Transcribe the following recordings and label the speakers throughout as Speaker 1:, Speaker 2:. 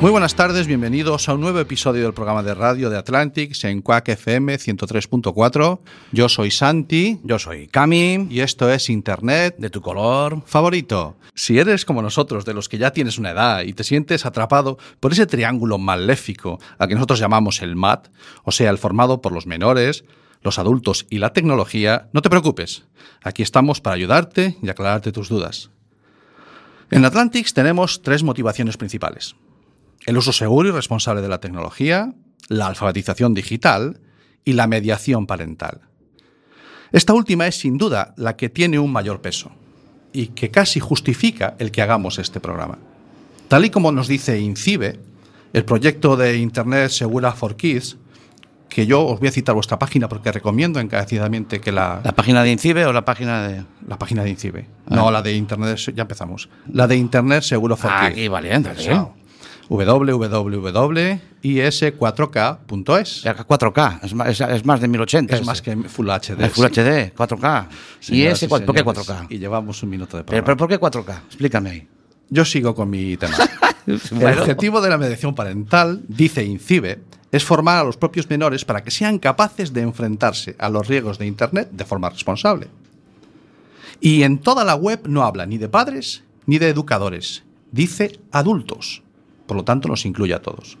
Speaker 1: Muy buenas tardes, bienvenidos a un nuevo episodio del programa de radio de Atlantics en Quack FM 103.4. Yo soy Santi
Speaker 2: Yo soy Cami,
Speaker 1: y esto es Internet
Speaker 2: de tu color.
Speaker 1: favorito. Si eres como nosotros, de los que ya tienes una edad y te sientes atrapado por ese triángulo maléfico al que nosotros llamamos el MAT, o sea, el formado por los menores, los adultos y la tecnología, no te preocupes. Aquí estamos para ayudarte y aclararte tus dudas. En Atlantics tenemos tres motivaciones principales. El uso seguro y responsable de la tecnología, la alfabetización digital y la mediación parental. Esta última es sin duda la que tiene un mayor peso y que casi justifica el que hagamos este programa. Tal y como nos dice INCIBE, el proyecto de Internet Segura for Kids, que yo os voy a citar vuestra página porque recomiendo encarecidamente que la,
Speaker 2: ¿La página de Incibe o la página de.?
Speaker 1: la página de INCIBE, no la de Internet, ya empezamos, la de Internet Seguro for
Speaker 2: Ah,
Speaker 1: Kids.
Speaker 2: aquí, vale, entonces.
Speaker 1: Eso. www.is4k.es.
Speaker 2: Ya que 4K, es más, es, más de 1080.
Speaker 1: Es más que Full HD.
Speaker 2: Es Full. HD, 4K. ¿Y ese, por qué
Speaker 1: señores,
Speaker 2: 4K?
Speaker 1: Y llevamos un minuto de programa.
Speaker 2: pero ¿por qué 4K? Explícame ahí.
Speaker 1: Yo sigo con mi tema. El objetivo de la mediación parental, dice INCIBE, es formar a los propios menores para que sean capaces de enfrentarse a los riesgos de Internet de forma responsable. Y en toda la web no habla ni de padres ni de educadores, dice adultos. Por lo tanto, nos incluye a todos.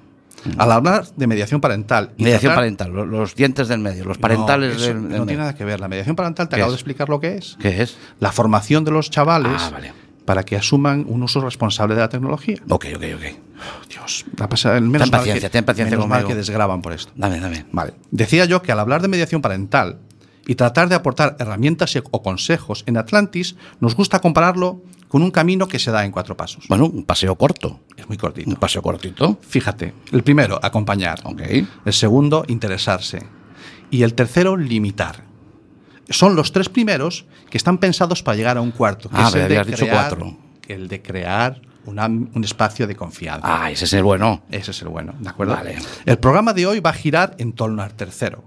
Speaker 1: Al hablar de mediación parental... y
Speaker 2: Mediación
Speaker 1: tratar-
Speaker 2: parental, lo- los, dientes del medio, los parentales
Speaker 1: no,
Speaker 2: del, del
Speaker 1: no
Speaker 2: medio.
Speaker 1: tiene nada que ver. La mediación parental te
Speaker 2: ¿Qué
Speaker 1: acabo
Speaker 2: es?
Speaker 1: de explicar lo que es.
Speaker 2: ¿Qué es?
Speaker 1: La formación de los chavales
Speaker 2: Ah, vale.
Speaker 1: para que asuman un uso responsable de la tecnología.
Speaker 2: Ok, ok, ok.
Speaker 1: Dios, la pasa, menos
Speaker 2: Ten
Speaker 1: mal
Speaker 2: paciencia,
Speaker 1: que,
Speaker 2: ten paciencia
Speaker 1: menos mal que desgraban por esto.
Speaker 2: Dame, dame.
Speaker 1: Vale. Decía yo que al hablar de mediación parental y tratar de aportar herramientas o consejos en Atlantis, nos gusta compararlo con un camino que se da en cuatro pasos.
Speaker 2: Bueno, un paseo corto.
Speaker 1: Es muy cortito.
Speaker 2: Un paseo cortito.
Speaker 1: Fíjate, el primero, acompañar.
Speaker 2: Ok.
Speaker 1: El segundo, interesarse. Y el tercero, limitar. Son los tres primeros que están pensados para llegar a un cuarto. Que
Speaker 2: Ah,
Speaker 1: es
Speaker 2: me
Speaker 1: el de
Speaker 2: dicho
Speaker 1: crear-
Speaker 2: cuatro.
Speaker 1: El de crear una- un espacio de confianza.
Speaker 2: Ah, ese es el bueno.
Speaker 1: Ese es el bueno, ¿de acuerdo?
Speaker 2: Vale.
Speaker 1: El programa de hoy va a girar en torno al tercero,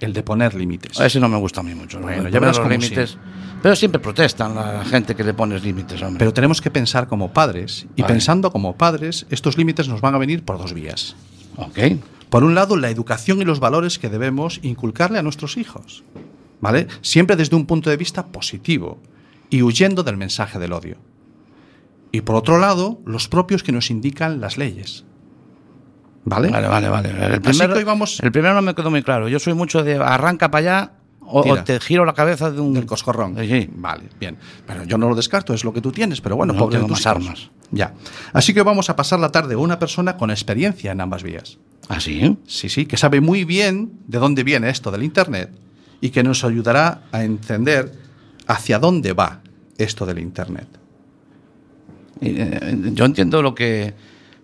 Speaker 1: el de poner límites.
Speaker 2: Ese no me gusta a mí mucho.
Speaker 1: Bueno,
Speaker 2: ¿no?
Speaker 1: ya verás
Speaker 2: los límites. Pero siempre protestan la gente que le pones límites, hombre.
Speaker 1: Pero tenemos que pensar como padres, y
Speaker 2: Vale.
Speaker 1: pensando como padres, estos límites nos van a venir por dos vías.
Speaker 2: ok.
Speaker 1: Por un lado, la educación y los valores que debemos inculcarle a nuestros hijos, ¿vale? Siempre desde un punto de vista positivo y huyendo del mensaje del odio. Y por otro lado, los propios que nos indican las leyes. ¿Vale?
Speaker 2: Vale, vale, vale. El
Speaker 1: Así
Speaker 2: primero,
Speaker 1: que hoy vamos-
Speaker 2: el primero no me quedó muy claro. Yo soy mucho de arranca para allá o, te giro la cabeza de un.
Speaker 1: Del coscorrón.
Speaker 2: Sí.
Speaker 1: Vale, bien. Pero yo no lo descarto, es lo que tú tienes, pero bueno,
Speaker 2: No, tengo más armas.
Speaker 1: Ya. Así que vamos a pasar la tarde una persona con experiencia en ambas vías.
Speaker 2: ¿Ah, sí?
Speaker 1: Sí, sí, que sabe muy bien de dónde viene esto del Internet y que nos ayudará a entender hacia dónde va esto del Internet.
Speaker 2: Y, eh, yo entiendo lo que,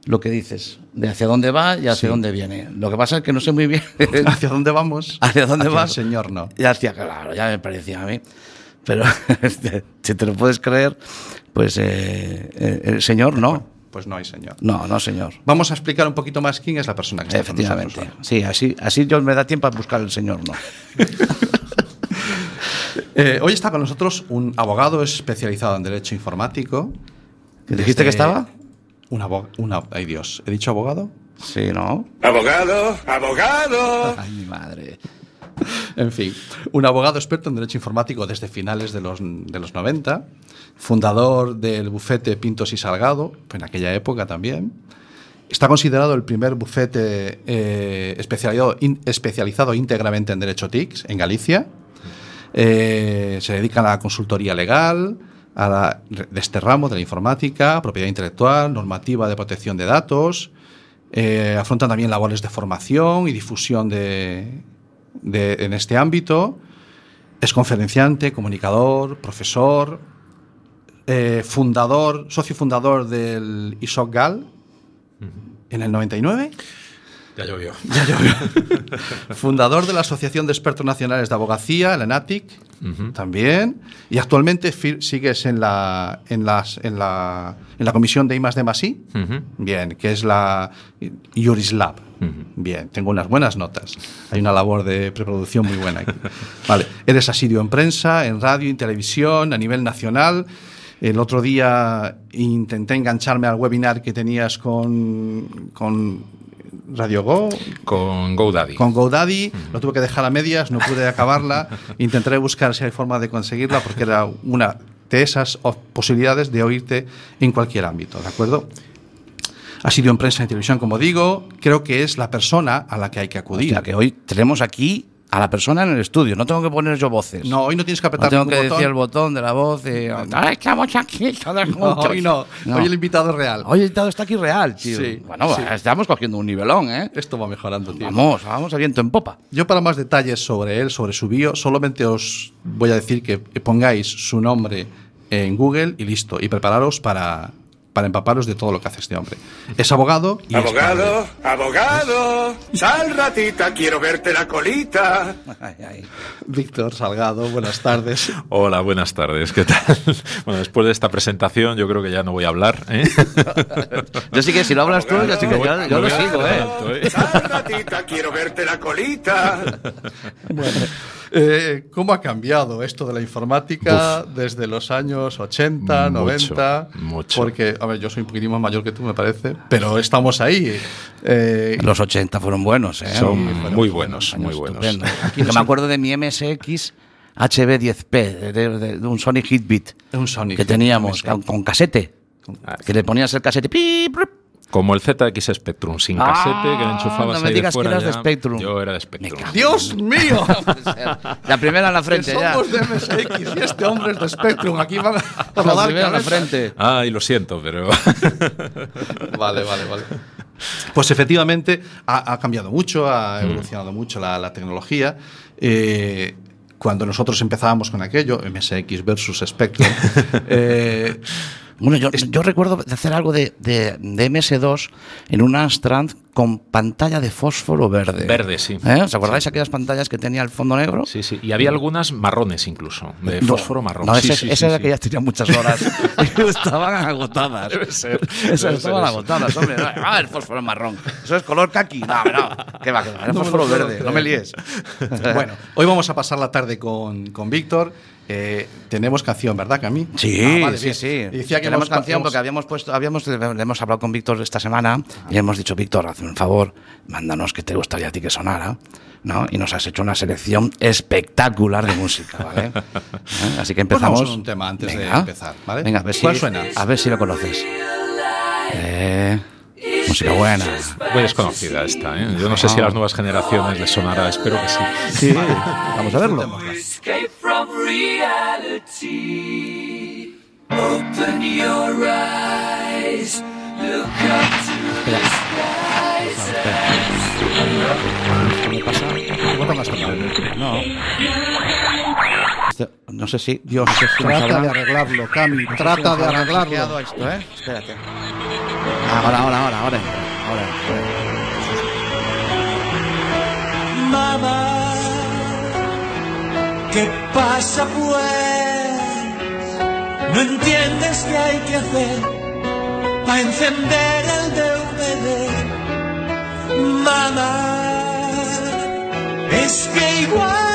Speaker 2: lo que dices, de hacia dónde va y hacia
Speaker 1: Sí.
Speaker 2: dónde viene. Lo que pasa es que no sé muy bien.
Speaker 1: ¿Hacia dónde vamos?
Speaker 2: ¿Hacia dónde
Speaker 1: Hacia
Speaker 2: vas?
Speaker 1: el Señor no.
Speaker 2: Y hacia, claro, ya me parecía a mí. Pero este, si te lo puedes creer, pues eh, eh, el Señor no.
Speaker 1: Pues no hay Señor.
Speaker 2: No, no, Señor.
Speaker 1: Vamos a explicar un poquito más quién es la persona que está con
Speaker 2: Efectivamente.
Speaker 1: nosotros.
Speaker 2: Sí, así, así yo me da tiempo a buscar el Señor, no.
Speaker 1: Eh, hoy está con nosotros un abogado especializado en Derecho Informático.
Speaker 2: ¿Dijiste que estaba?
Speaker 1: Un abogado. Ay, Dios. ¿He dicho abogado?
Speaker 2: Sí, ¿no?
Speaker 3: Abogado, abogado.
Speaker 2: Ay, mi madre.
Speaker 1: En fin, un abogado experto en derecho informático desde finales de los, de los 90, fundador del bufete Pintos y Salgado, en aquella época también. Está considerado el primer bufete eh, especializado, in- especializado íntegramente en derecho TICS en Galicia. Eh, se dedica a la consultoría legal, a la, de este ramo de la informática, propiedad intelectual, normativa de protección de datos. Eh, afrontan también labores de formación y difusión de, de- en este ámbito. Es conferenciante, comunicador, profesor, eh, fundador, socio fundador del ISOC GAL, en el 99.
Speaker 4: Ya llovió.
Speaker 1: Fundador de la Asociación de Expertos Nacionales de Abogacía, la ENATIC, también. Y actualmente sigues en la, en, las, en, la, en la comisión de I de Masí.
Speaker 4: Ujú.
Speaker 1: Bien, que es la Jurislab. Bien, tengo unas buenas notas. Hay una labor de preproducción muy buena aquí. Vale, eres asiduo en prensa, en radio, en televisión, a nivel nacional. El otro día intenté engancharme al webinar que tenías con, con Radio Go,
Speaker 4: Con GoDaddy.
Speaker 1: con GoDaddy, lo tuve que dejar a medias, no pude acabarla. Intentaré buscar si hay forma de conseguirla porque era una de esas o- posibilidades de oírte en cualquier ámbito, ¿de acuerdo? Ha sido en prensa y televisión, como digo, creo que es la persona a la que hay que acudir.
Speaker 2: Hostia, que hoy tenemos aquí a la persona en el estudio. No tengo que poner yo voces.
Speaker 1: No, hoy no tienes que
Speaker 2: No
Speaker 1: apretar
Speaker 2: tengo
Speaker 1: ningún
Speaker 2: que
Speaker 1: botón.
Speaker 2: decir el botón de la voz. Y, estamos aquí todos
Speaker 1: No,
Speaker 2: juntos.
Speaker 1: hoy no. Hoy el invitado es real.
Speaker 2: Hoy el invitado está aquí real, tío.
Speaker 1: Sí,
Speaker 2: bueno,
Speaker 1: sí.
Speaker 2: estamos cogiendo un nivelón, ¿eh?
Speaker 1: Esto va mejorando, tío.
Speaker 2: Vamos, vamos a viento en popa.
Speaker 1: Yo para más detalles sobre él, sobre su bio, solamente os voy a decir que pongáis su nombre en Google y listo. Y prepararos para, para empaparos de todo lo que hace este hombre. Es abogado y es
Speaker 3: Abogado, abogado. Sal ratita, quiero verte la colita.
Speaker 2: Ay.
Speaker 1: Víctor Salgado, buenas tardes.
Speaker 4: Hola, buenas tardes. ¿Qué tal? Bueno, después de esta presentación, yo creo que ya no voy a hablar. ¿eh?
Speaker 2: Yo sí que si lo hablas tú, yo sí que yo, yo lo
Speaker 4: voy a-
Speaker 2: sigo, ¿eh?
Speaker 3: Sal ratita, quiero verte la colita.
Speaker 1: Eh, ¿Cómo ha cambiado esto de la informática desde los años 80,
Speaker 4: Mucho,
Speaker 1: 90?
Speaker 4: mucho.
Speaker 1: Porque, a ver, yo soy un poquitín más mayor que tú, me parece, pero estamos ahí. Eh,
Speaker 2: Los 80 fueron buenos, ¿eh?
Speaker 4: Son
Speaker 2: Fueron
Speaker 4: muy buenos, muy buenos.
Speaker 2: estupendos. Yo me acuerdo de mi MSX HB10P, de, de- de un Sony Hitbit
Speaker 1: un Sonic.
Speaker 2: que teníamos con, con casete.
Speaker 4: Ah.
Speaker 2: Que le ponías el casete. pi, prup.
Speaker 4: Como el ZX Spectrum, sin
Speaker 2: Ah,
Speaker 4: casete, que le enchufabas
Speaker 2: no me
Speaker 4: ahí
Speaker 2: digas
Speaker 4: de fuera
Speaker 2: que eras de
Speaker 4: ya.
Speaker 2: Spectrum.
Speaker 4: Yo era de Spectrum.
Speaker 1: ¡Dios mío!
Speaker 2: La primera en la
Speaker 1: Que
Speaker 2: frente, ya.
Speaker 1: somos de MSX y este hombre es de Spectrum. Aquí van a
Speaker 2: La
Speaker 1: rodar
Speaker 2: primera en la frente.
Speaker 4: Ay, lo siento, pero.
Speaker 1: Vale, vale, vale. Pues efectivamente ha, ha cambiado mucho, ha evolucionado mucho la, la tecnología. Eh, cuando nosotros empezábamos con aquello, MSX versus Spectrum, eh,
Speaker 2: Bueno, yo, yo recuerdo de hacer algo de, de, de MS2 en un Amstrad con pantalla de fósforo verde.
Speaker 4: Verde, sí.
Speaker 2: ¿Eh? ¿Os acordáis aquellas pantallas que tenía el fondo negro?
Speaker 4: Sí, sí. Y había algunas marrones incluso, de
Speaker 2: No,
Speaker 4: fósforo marrón.
Speaker 2: No,
Speaker 4: Sí,
Speaker 2: esa,
Speaker 4: sí, sí,
Speaker 2: era
Speaker 4: sí.
Speaker 2: que ya tenía muchas horas. y estaban agotadas.
Speaker 4: Debe ser,
Speaker 2: Esas
Speaker 4: debe
Speaker 2: estaban
Speaker 4: ser eso.
Speaker 2: agotadas, hombre. No, Ah, el fósforo marrón. Eso es color kaki. No, no. ¿Qué va? Que va? Era
Speaker 1: No
Speaker 2: fósforo verde.
Speaker 1: creer.
Speaker 2: No me líes.
Speaker 1: bueno, hoy vamos a pasar la tarde con, con Víctor. Eh, tenemos canción, ¿verdad, Cami?
Speaker 2: Sí,
Speaker 1: Ah, vale,
Speaker 2: sí, sí.
Speaker 1: Y decía que
Speaker 2: Tenemos
Speaker 1: hemos-
Speaker 2: canción
Speaker 1: hemos-
Speaker 2: porque habíamos puesto, habíamos, le hemos hablado con Víctor esta semana y le hemos dicho, Víctor, hazme un favor, mándanos que te gustaría a ti que sonara. ¿no? Y nos has hecho una selección espectacular de música, ¿vale? ¿Eh? Así que
Speaker 1: Pues
Speaker 2: empezamos.
Speaker 1: vamos con un tema antes de
Speaker 2: Venga.
Speaker 1: empezar, ¿vale?
Speaker 2: Venga, a ver si,
Speaker 1: ¿Cuál suena?
Speaker 2: A ver si lo conoces. Eh, música buena.
Speaker 4: Muy desconocida esta, ¿eh? Yo no sé si a las nuevas generaciones les sonará, espero que sí.
Speaker 2: Sí, vamos a verlo.
Speaker 5: escape from reality. Open your eyes, look up to the
Speaker 2: ¿Qué me pasa?
Speaker 1: Bota más tocado.
Speaker 2: No. Este- No sé si.
Speaker 1: Dios,
Speaker 2: no sé si
Speaker 1: trata de arreglarlo, Cami,
Speaker 2: no sé si
Speaker 1: trata de arreglarlo.
Speaker 2: esto, ¿eh? Espérate. Ahora, ahora, ahora, ahora. Ahora.
Speaker 5: Mamá, ¿qué pasa pues? No entiendes qué hay que hacer para encender el DVD. Mamá, es que igual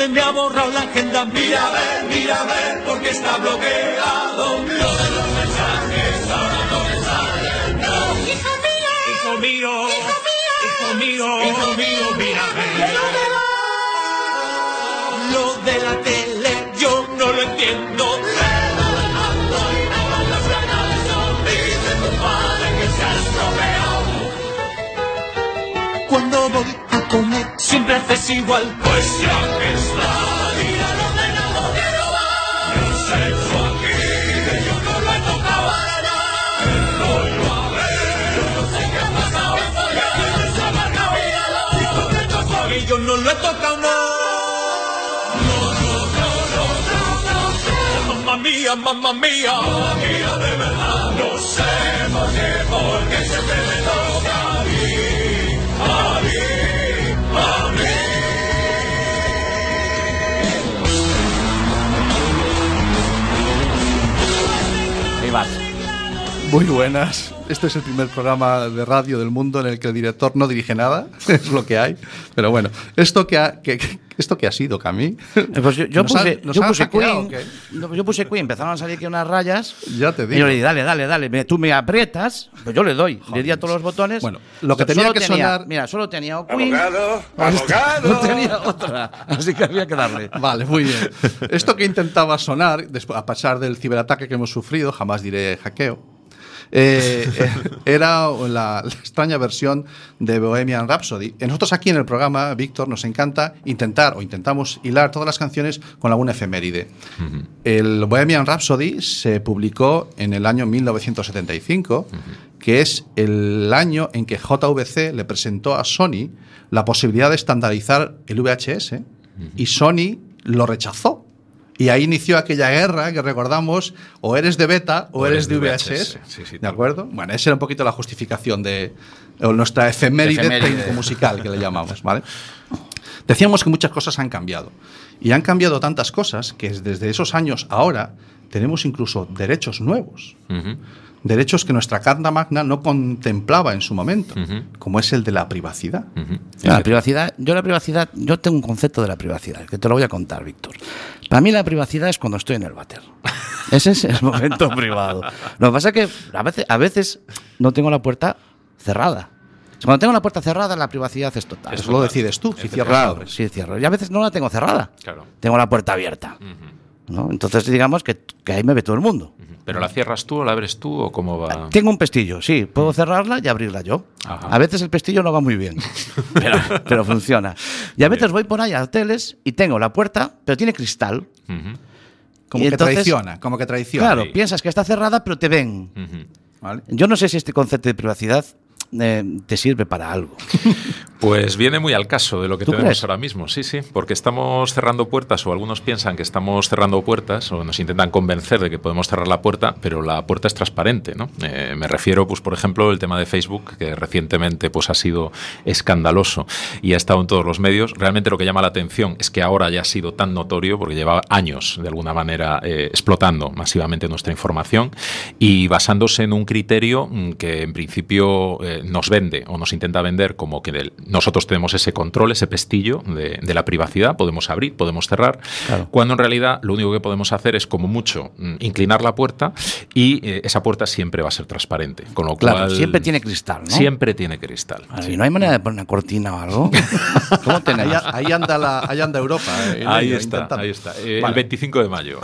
Speaker 5: se me ha borrado la agenda. Mira a ver, mira a ver porque está bloqueado. Lo de los mensajes ahora no me sale. No. Hijo mío, hijo mío, hijo mío, hijo mío, mira a ver. Lo de la tele yo no lo entiendo.
Speaker 6: Veces igual. Pues ya que está, mira lo ordenado quiero va. Lo has hecho aquí, que yo no lo he tocado para nada. El rollo a ver, no sé qué ha pasado. Esto ya es esa marca, míralo. Y con el tocón y yo no lo he tocado, no. No, no, no, no, no, no sé. Mamma mía, mamma mía, mamma mía, de verdad. No sé por qué, porque siempre me toca a mí, a mí,
Speaker 1: Muy buenas. Este es el primer programa de radio del mundo en el que el director no dirige nada, es lo que hay. Pero bueno, esto que ha, que, que- esto que ha sido, Camí.
Speaker 2: Eh, Pues yo, yo
Speaker 1: ¿Nos
Speaker 2: puse,
Speaker 1: nos
Speaker 2: yo puse
Speaker 1: hackeado
Speaker 2: Queen. no, Yo puse Queen, empezaron a salir aquí unas rayas.
Speaker 1: Ya te
Speaker 2: Y yo
Speaker 1: digo.
Speaker 2: le di, dale, dale, dale. me- tú me aprietas, pues yo le doy. Le di a todos los botones.
Speaker 1: Bueno, lo que tenía
Speaker 2: solo
Speaker 1: que sonar-
Speaker 2: Mira, solo tenía o Queen.
Speaker 3: Abogado,
Speaker 2: No
Speaker 3: abogado.
Speaker 2: tenía otra. Así que había que darle.
Speaker 1: Vale, muy bien. Esto que intentaba sonar, después, a pesar del ciberataque que hemos sufrido, jamás diré hackeo, eh, eh, era la, la extraña versión de Bohemian Rhapsody. Y nosotros aquí en el programa, Víctor, nos encanta intentar o intentamos hilar todas las canciones con alguna efeméride. El Bohemian Rhapsody se publicó en el año 1975, que es el año en que JVC le presentó a Sony la posibilidad de estandarizar el VHS y Sony lo rechazó. Y ahí inició aquella guerra que recordamos, o eres de beta o, eres de VHS.
Speaker 4: Sí, sí,
Speaker 1: ¿De acuerdo? Bueno, esa era un poquito la justificación de o nuestra efeméride,
Speaker 2: Efeméride.
Speaker 1: técnico-musical, que le llamamos, ¿vale? Decíamos que muchas cosas han cambiado. Y han cambiado tantas cosas que desde esos años ahora tenemos incluso derechos nuevos.
Speaker 4: Ujú.
Speaker 1: Derechos que nuestra Carta Magna no contemplaba en su momento, como es el de la privacidad.
Speaker 2: La privacidad, yo la privacidad, yo tengo un concepto de la privacidad, que te lo voy a contar, Víctor. Para mí la privacidad es cuando estoy en el váter. Ese es el momento privado. Lo que pasa es que a veces, a veces no tengo la puerta cerrada. Cuando tengo la puerta cerrada, la privacidad es total.
Speaker 1: Eso lo decides tú, si abres.
Speaker 2: sí, cierro. Y a veces no la tengo cerrada.
Speaker 4: Claro.
Speaker 2: Tengo la puerta abierta. ¿no? Entonces, digamos que, que ahí me ve todo el mundo.
Speaker 4: ¿Pero la cierras tú o la abres tú o cómo va?
Speaker 2: Tengo un pestillo, sí, puedo cerrarla y abrirla yo.
Speaker 4: Ajá.
Speaker 2: A veces el pestillo no va muy bien, pero, pero funciona. Y a veces voy por ahí a hoteles y tengo la puerta, pero tiene cristal.
Speaker 4: Ujú.
Speaker 1: Como
Speaker 2: Y
Speaker 1: que
Speaker 2: entonces-
Speaker 1: traiciona, como que traiciona.
Speaker 2: Claro,
Speaker 4: Sí.
Speaker 2: piensas que está cerrada, pero te ven. Yo no sé si este concepto de privacidad eh, te sirve para algo.
Speaker 4: Pues viene muy al caso de lo que
Speaker 2: ¿Tú
Speaker 4: tenemos
Speaker 2: crees?
Speaker 4: ahora mismo, sí, sí, porque estamos cerrando puertas o algunos piensan que estamos cerrando puertas o nos intentan convencer de que podemos cerrar la puerta, pero la puerta es transparente, ¿no? Eh, me refiero, pues, por ejemplo, el tema de Facebook, que recientemente pues, ha sido escandaloso y ha estado en todos los medios. Realmente lo que llama la atención es que ahora ya ha sido tan notorio porque lleva años, de alguna manera, eh, explotando masivamente nuestra información y basándose en un criterio mm, que en principio eh, nos vende o nos intenta vender como que del- nosotros tenemos ese control, ese pestillo de, de la privacidad, podemos abrir, podemos cerrar,
Speaker 2: Claro.
Speaker 4: cuando en realidad lo único que podemos hacer es como mucho mm, inclinar la puerta y eh, esa puerta siempre va a ser transparente, con lo
Speaker 2: Claro,
Speaker 4: cual
Speaker 2: siempre tiene cristal, ¿no?
Speaker 4: Siempre tiene cristal.
Speaker 2: Si no hay manera de poner una cortina o algo. ¿Cómo
Speaker 1: Ahí, ahí anda la, ahí anda Europa. eh,
Speaker 4: Ahí
Speaker 1: ello,
Speaker 4: está, ahí está. Eh, El
Speaker 1: Vale.
Speaker 4: 25 de mayo.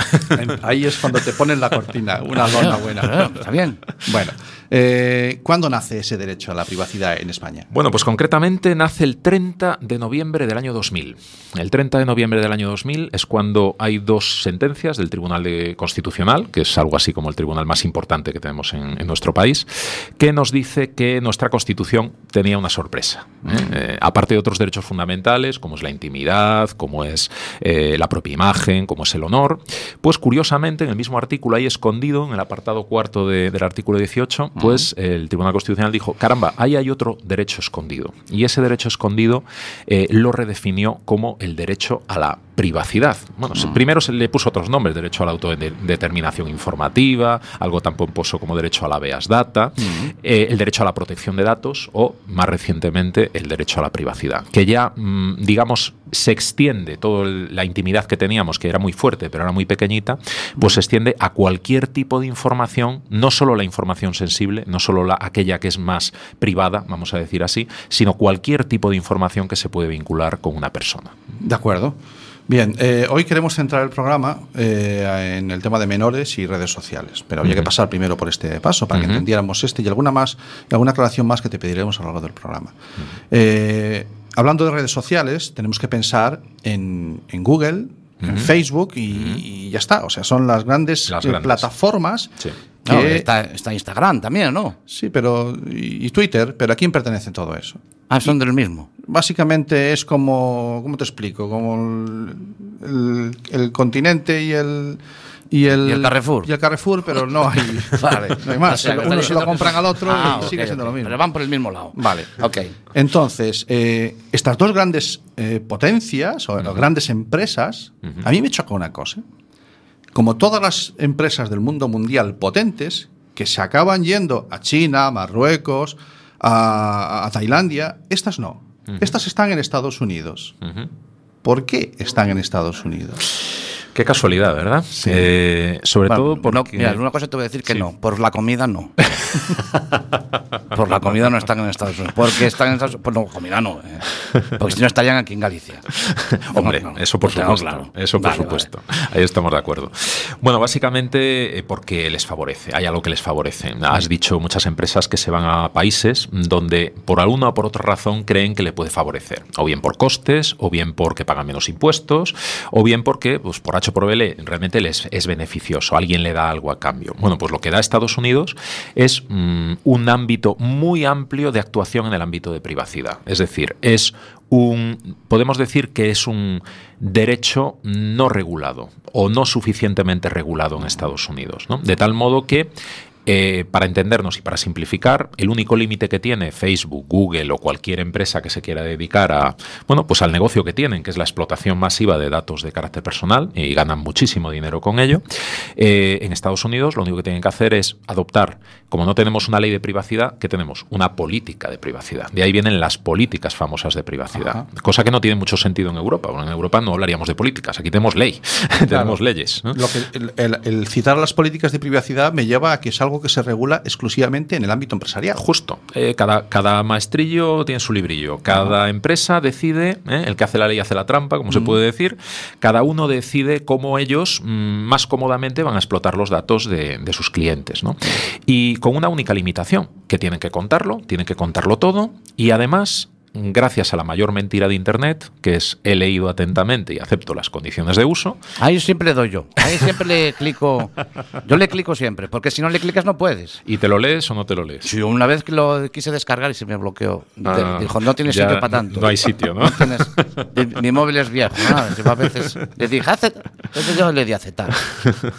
Speaker 1: Ahí es cuando te ponen la cortina, una lona buena.
Speaker 2: Está bien.
Speaker 1: Bueno, eh, ¿cuándo nace ese derecho a la privacidad en España?
Speaker 4: Bueno, pues concretamente nace el 30 de noviembre del año 2000. El 30 de noviembre del año 2000 es cuando hay dos sentencias del Tribunal de Constitucional, que es algo así como el tribunal más importante que tenemos en, en nuestro país, que nos dice que nuestra Constitución tenía una sorpresa. ¿eh? Eh, aparte de otros derechos fundamentales, como es la intimidad, como es la propia imagen, como es el honor, pues curiosamente en el mismo artículo, ahí escondido, en el apartado cuarto de- del artículo 18, pues el Tribunal Constitucional dijo, caramba, ahí hay otro derecho escondido. Y ese derecho escondido eh, lo redefinió como el derecho a la privacidad. Bueno, se- primero se le puso otros nombres, derecho a la autodeterminación informativa, algo tan pomposo como derecho a la veas data, eh, el derecho a la protección de datos o, más recientemente, el derecho a la privacidad, que ya, mm, digamos, se extiende toda la intimidad que teníamos, que era muy fuerte, pero era muy pequeñita, pues se extiende a cualquier tipo de información, no solo la información sensible, no solo la, aquella que es más privada, vamos a decir así, sino cualquier tipo de información que se puede vincular con una persona.
Speaker 1: De acuerdo. Bien, eh, hoy queremos centrar el programa eh, en el tema de menores y redes sociales, pero había que pasar primero por este paso para que entendiéramos este y alguna más, y alguna aclaración más que te pediremos a lo largo del programa. Eh, hablando de redes sociales, tenemos que pensar en, en Google, en Facebook y, y ya está. O sea, son las grandes,
Speaker 4: Las
Speaker 1: eh,
Speaker 4: grandes.
Speaker 1: plataformas
Speaker 4: Sí.
Speaker 1: Que...
Speaker 2: Está, está Instagram también, ¿no?
Speaker 1: Sí, pero... Y, y Twitter, pero ¿a quién pertenece todo eso?
Speaker 2: Ah, son del mismo.
Speaker 1: Básicamente es como... ¿Cómo te explico? Como el, el- el continente y el... Y el,
Speaker 2: Y el Carrefour.
Speaker 1: Y el Carrefour, pero no hay,
Speaker 2: Vale.
Speaker 1: no hay más.
Speaker 2: O sea, que
Speaker 1: Uno se lo compran al otro
Speaker 2: Ah,
Speaker 1: y sigue siendo lo mismo.
Speaker 2: Pero van por el mismo lado.
Speaker 1: Vale.
Speaker 2: Ok.
Speaker 1: Entonces, eh, estas dos grandes eh, potencias o grandes empresas, a mí me choca una cosa. Como todas las empresas del mundo mundial potentes, que se acaban yendo a China, a Marruecos, a, a Tailandia, estas no. Estas están en Estados Unidos. ¿Por qué están en Estados Unidos?
Speaker 4: Qué casualidad, ¿verdad? Eh, sobre
Speaker 2: Bueno,
Speaker 4: todo
Speaker 2: no,
Speaker 4: porque...
Speaker 2: mira, una cosa te voy a decir que
Speaker 4: Sí.
Speaker 2: no. Por la comida no. por la comida no están en Estados Unidos. Porque están en Estados Unidos. Pues no, comida no. eh. Porque si no estarían aquí en Galicia.
Speaker 4: Hombre,
Speaker 2: No, no,
Speaker 4: eso por
Speaker 2: tengo
Speaker 4: supuesto.
Speaker 2: claro.
Speaker 4: Eso por
Speaker 2: Vale,
Speaker 4: supuesto. Ahí estamos de acuerdo. Bueno, básicamente eh, porque les favorece. Hay algo que les favorece. Has dicho muchas empresas que se van a países donde por alguna o por otra razón creen que le puede favorecer. O bien por costes, o bien porque pagan menos impuestos, o bien porque, pues por H por B, realmente les es beneficioso. Alguien le da algo a cambio. Bueno, pues lo que da Estados Unidos es mm, un ámbito muy amplio de actuación en el ámbito de privacidad. Es decir, es un podemos decir que es un derecho no regulado o no suficientemente regulado en Estados Unidos. De tal modo que eh, para entendernos y para simplificar, el único límite que tiene Facebook, Google o cualquier empresa que se quiera dedicar a, bueno, pues al negocio que tienen, que es la explotación masiva de datos de carácter personal y ganan muchísimo dinero con ello. eh, en Estados Unidos lo único que tienen que hacer es adoptar, como no tenemos una ley de privacidad, que tenemos una política de privacidad. De ahí vienen las políticas famosas de privacidad, cosa que no tiene mucho sentido en Europa. Porque en Europa no hablaríamos de políticas, aquí tenemos ley, tenemos leyes. ¿no?
Speaker 1: Lo que, el, el- el citar las políticas de privacidad me lleva a que es algo que se regula exclusivamente en el ámbito empresarial.
Speaker 4: Justo. Eh, cada, cada maestrillo tiene su librillo. Cada empresa decide, ¿eh? el que hace la ley hace la trampa, como se puede decir. Cada uno decide cómo ellos mm, más cómodamente van a explotar los datos de, de sus clientes. ¿no? Y con una única limitación, que tienen que contarlo, tienen que contarlo todo y además gracias a la mayor mentira de Internet, que es he leído atentamente y acepto las condiciones de uso,
Speaker 2: Ahí siempre le doy yo. Ahí siempre le clico. Yo le clico siempre, porque si no le clicas no puedes.
Speaker 4: y te lo lees o no te lo lees.
Speaker 2: Si una vez que lo quise descargar y se me bloqueó.
Speaker 4: Ah,
Speaker 2: dijo, no tienes sitio para tanto.
Speaker 4: no hay sitio, ¿no?
Speaker 2: mi móvil es viejo. a veces le dije, acepta. Entonces yo le di aceptar.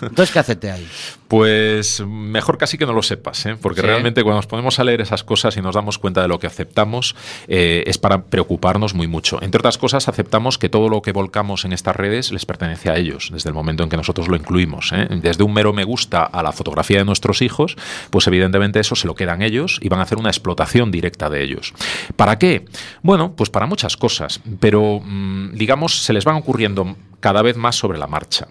Speaker 2: Entonces, ¿qué acepté ahí?
Speaker 4: Pues mejor casi que no lo sepas, ¿eh? porque
Speaker 2: Sí.
Speaker 4: realmente cuando nos ponemos a leer esas cosas y nos damos cuenta de lo que aceptamos, eh, es para preocuparnos muy mucho. Entre otras cosas, aceptamos que todo lo que volcamos en estas redes les pertenece a ellos, desde el momento en que nosotros lo incluimos. ¿eh? Desde un mero me gusta a la fotografía de nuestros hijos, pues evidentemente eso se lo quedan ellos y van a hacer una explotación directa de ellos. ¿Para qué? Bueno, pues para muchas cosas, pero mm, digamos, se les van ocurriendo cada vez más sobre la marcha.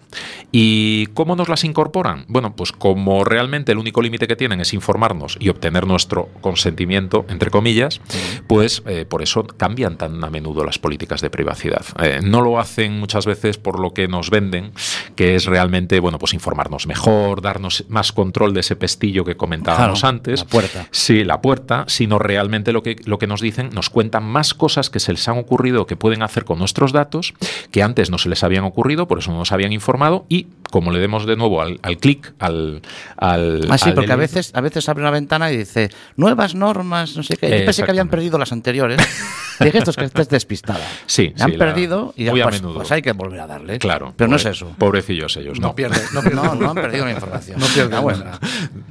Speaker 4: ¿Y cómo nos las incorporan? Bueno, pues como realmente el único límite que tienen es informarnos y obtener nuestro consentimiento, entre comillas, pues eh, por eso cambian tan a menudo las políticas de privacidad. Eh, no lo hacen muchas veces por lo que nos venden, que es realmente, bueno, pues informarnos mejor, darnos más control de ese pestillo que comentábamos
Speaker 2: Claro,
Speaker 4: antes.
Speaker 2: la puerta.
Speaker 4: Sí, la puerta, sino realmente lo que, lo que nos dicen, nos cuentan más cosas que se les han ocurrido que pueden hacer con nuestros datos, que antes no se les habían ocurrido, por eso no nos habían informado, y como le demos de nuevo al, al clic, al, al.
Speaker 2: Ah, sí,
Speaker 4: al
Speaker 2: porque a veces, a veces abre una ventana y dice, nuevas normas, no sé qué. Yo pensé que habían perdido las anteriores. Dije, esto es que estés despistada.
Speaker 4: Sí,
Speaker 2: Me han
Speaker 4: sí, la-
Speaker 2: perdido y ya,
Speaker 4: muy a
Speaker 2: pues,
Speaker 4: menudo.
Speaker 2: pues hay que volver a darle.
Speaker 4: Claro.
Speaker 2: Pero no es
Speaker 4: pobre-
Speaker 2: eso.
Speaker 4: Pobrecillos ellos, no.
Speaker 1: No pierde, no pierde.
Speaker 2: No, no han perdido la información.
Speaker 1: No pierden
Speaker 2: Ah, bueno.
Speaker 1: nada.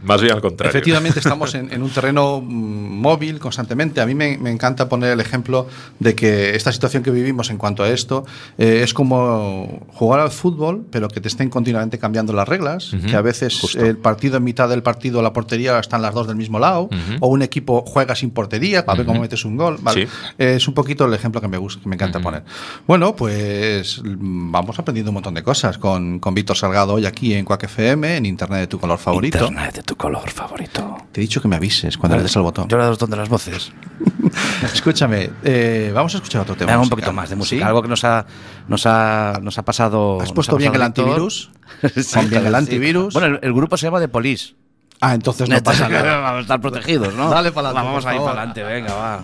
Speaker 4: Más bien al contrario.
Speaker 1: Efectivamente, estamos en, en un terreno mm, móvil constantemente. A mí me, me encanta poner el ejemplo de que esta situación que vivimos en cuanto a esto eh, es como jugar al fútbol, pero que te estén continuamente cambiando las reglas,
Speaker 4: Ujú,
Speaker 1: que a veces
Speaker 4: justo.
Speaker 1: el partido en mitad del partido, la portería están las dos del mismo lado,
Speaker 4: Ujú.
Speaker 1: o un equipo juega sin portería para ver cómo metes un gol. ¿vale?
Speaker 4: Sí.
Speaker 1: Es un poquito el ejemplo que me gusta, que me encanta poner. Bueno, pues vamos aprendiendo un montón de cosas con, con Víctor Salgado hoy aquí en Quack FM, en Internet de tu color favorito.
Speaker 2: Internet de tu color favorito.
Speaker 1: Te he dicho que me avises cuando le des al botón.
Speaker 2: Yo le doy el botón de las voces.
Speaker 1: Escúchame, eh, vamos a escuchar otro tema.
Speaker 2: Un poquito más de música.
Speaker 1: ¿Sí?
Speaker 2: Algo que nos ha, nos ha, nos ha pasado.
Speaker 1: ¿Has puesto bien el antivirus?
Speaker 2: Sí,
Speaker 1: ¿Con bien el antivirus?
Speaker 2: Bueno, el, el grupo se llama The Police.
Speaker 1: Ah, entonces no pasa nada.
Speaker 2: Vamos a estar protegidos, ¿no?
Speaker 1: Dale pa'lante,
Speaker 2: Vamos
Speaker 1: por
Speaker 2: ahí
Speaker 1: favor.
Speaker 2: para adelante, venga, va.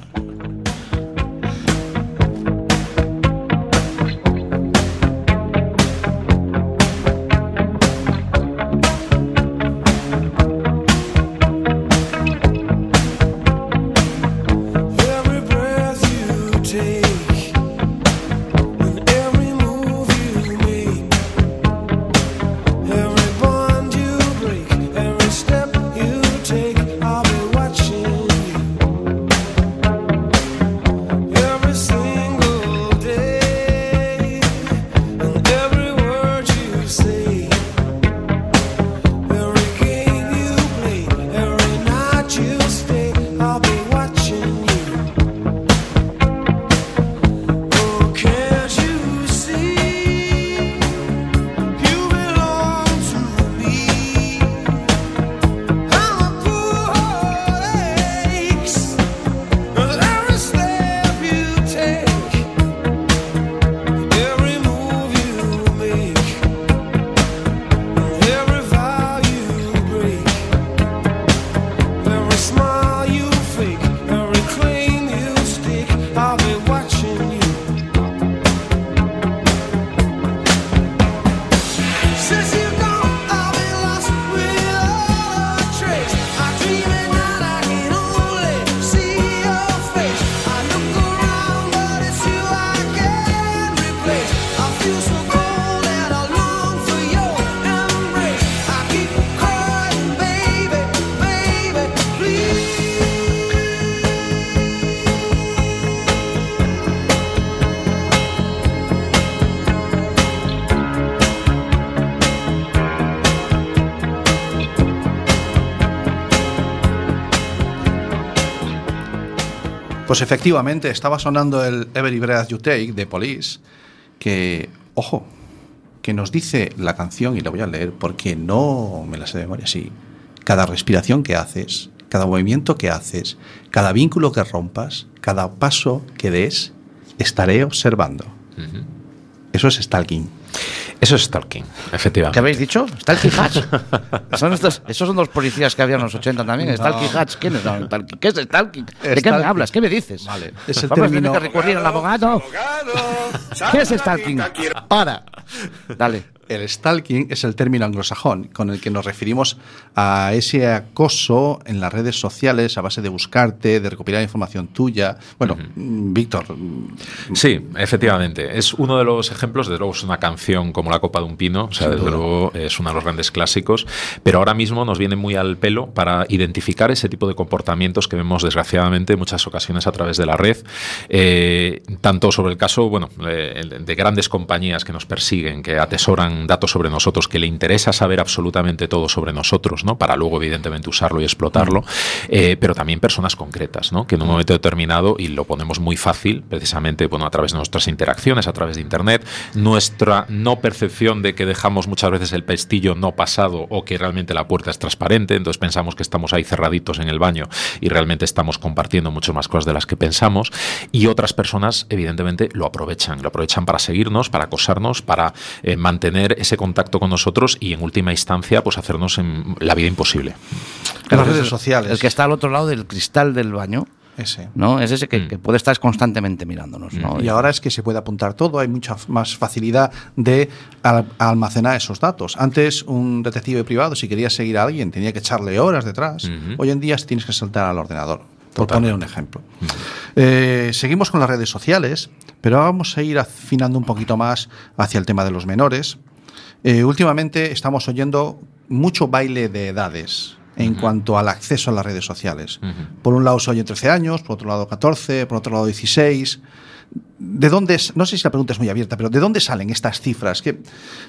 Speaker 1: Pues efectivamente, estaba sonando el Every Breath You Take de Police, que, ojo, que nos dice la canción, y la voy a leer porque no me la sé de memoria, sí. Cada respiración que haces, cada movimiento que haces, cada vínculo que rompas, cada paso que des, estaré observando. Eso es stalking.
Speaker 4: Eso es stalking,
Speaker 2: ¿Qué
Speaker 4: efectivamente.
Speaker 2: habéis dicho? Stalking Hatch. son estos, esos son dos policías que había en los 80 también. Stalking Hatch. ¿Quién es Stalking? ¿Qué es Stalking? ¿De qué me hablas? ¿Qué me dices?
Speaker 1: Vale, es el
Speaker 2: Vamos a tener
Speaker 1: término-
Speaker 2: que recurrir al abogado.
Speaker 3: Abogado,
Speaker 2: ¿Qué es stalking?
Speaker 1: Para.
Speaker 2: Dale.
Speaker 1: El stalking es el término anglosajón con el que nos referimos a ese acoso en las redes sociales a base de buscarte, de recopilar información tuya. Bueno, mm, Víctor, mm,
Speaker 4: Sí, efectivamente. Es uno de los ejemplos, desde luego es una canción como La Copa de un Pino, o sea, desde luego es uno de los grandes clásicos, pero ahora mismo nos viene muy al pelo para identificar ese tipo de comportamientos que vemos desgraciadamente en muchas ocasiones a través de la red, eh, tanto sobre el caso, bueno, eh, de grandes compañías que nos persiguen, que atesoran datos sobre nosotros, que le interesa saber absolutamente todo sobre nosotros, ¿no? Para luego, evidentemente, usarlo y explotarlo, eh, pero también personas concretas, ¿no? Que en un momento determinado, y lo ponemos muy fácil, precisamente, bueno, a través de nuestras interacciones, a través de Internet, nuestra no percepción de que dejamos muchas veces el pestillo no pasado o que realmente la puerta es transparente, entonces pensamos que estamos ahí cerraditos en el baño y realmente estamos compartiendo mucho más cosas de las que pensamos, y otras personas, evidentemente, lo aprovechan, lo aprovechan para seguirnos, para acosarnos, para eh, mantener ese contacto con nosotros y, en última instancia, pues hacernos en la vida imposible.
Speaker 1: en las redes sociales.
Speaker 2: El que está al otro lado del cristal del baño,
Speaker 1: Ese.
Speaker 2: ¿no? Es ese que,
Speaker 4: Mm.
Speaker 2: que puede estar constantemente mirándonos, ¿no?
Speaker 1: Y ahora es que se puede apuntar todo, hay mucha más facilidad de al- almacenar esos datos. Antes, un detective privado, si quería seguir a alguien, tenía que echarle horas detrás. Hoy en día tienes que saltar al ordenador, por
Speaker 4: Total.
Speaker 1: poner un ejemplo. Eh, seguimos con las redes sociales, pero vamos a ir afinando un poquito más hacia el tema de los menores. Eh, últimamente estamos oyendo mucho baile de edades en cuanto al acceso a las redes sociales. Por un lado se oye 13 años, por otro lado 14, por otro lado 16. ¿De dónde es? No sé si la pregunta es muy abierta, pero ¿de dónde salen estas cifras? Que,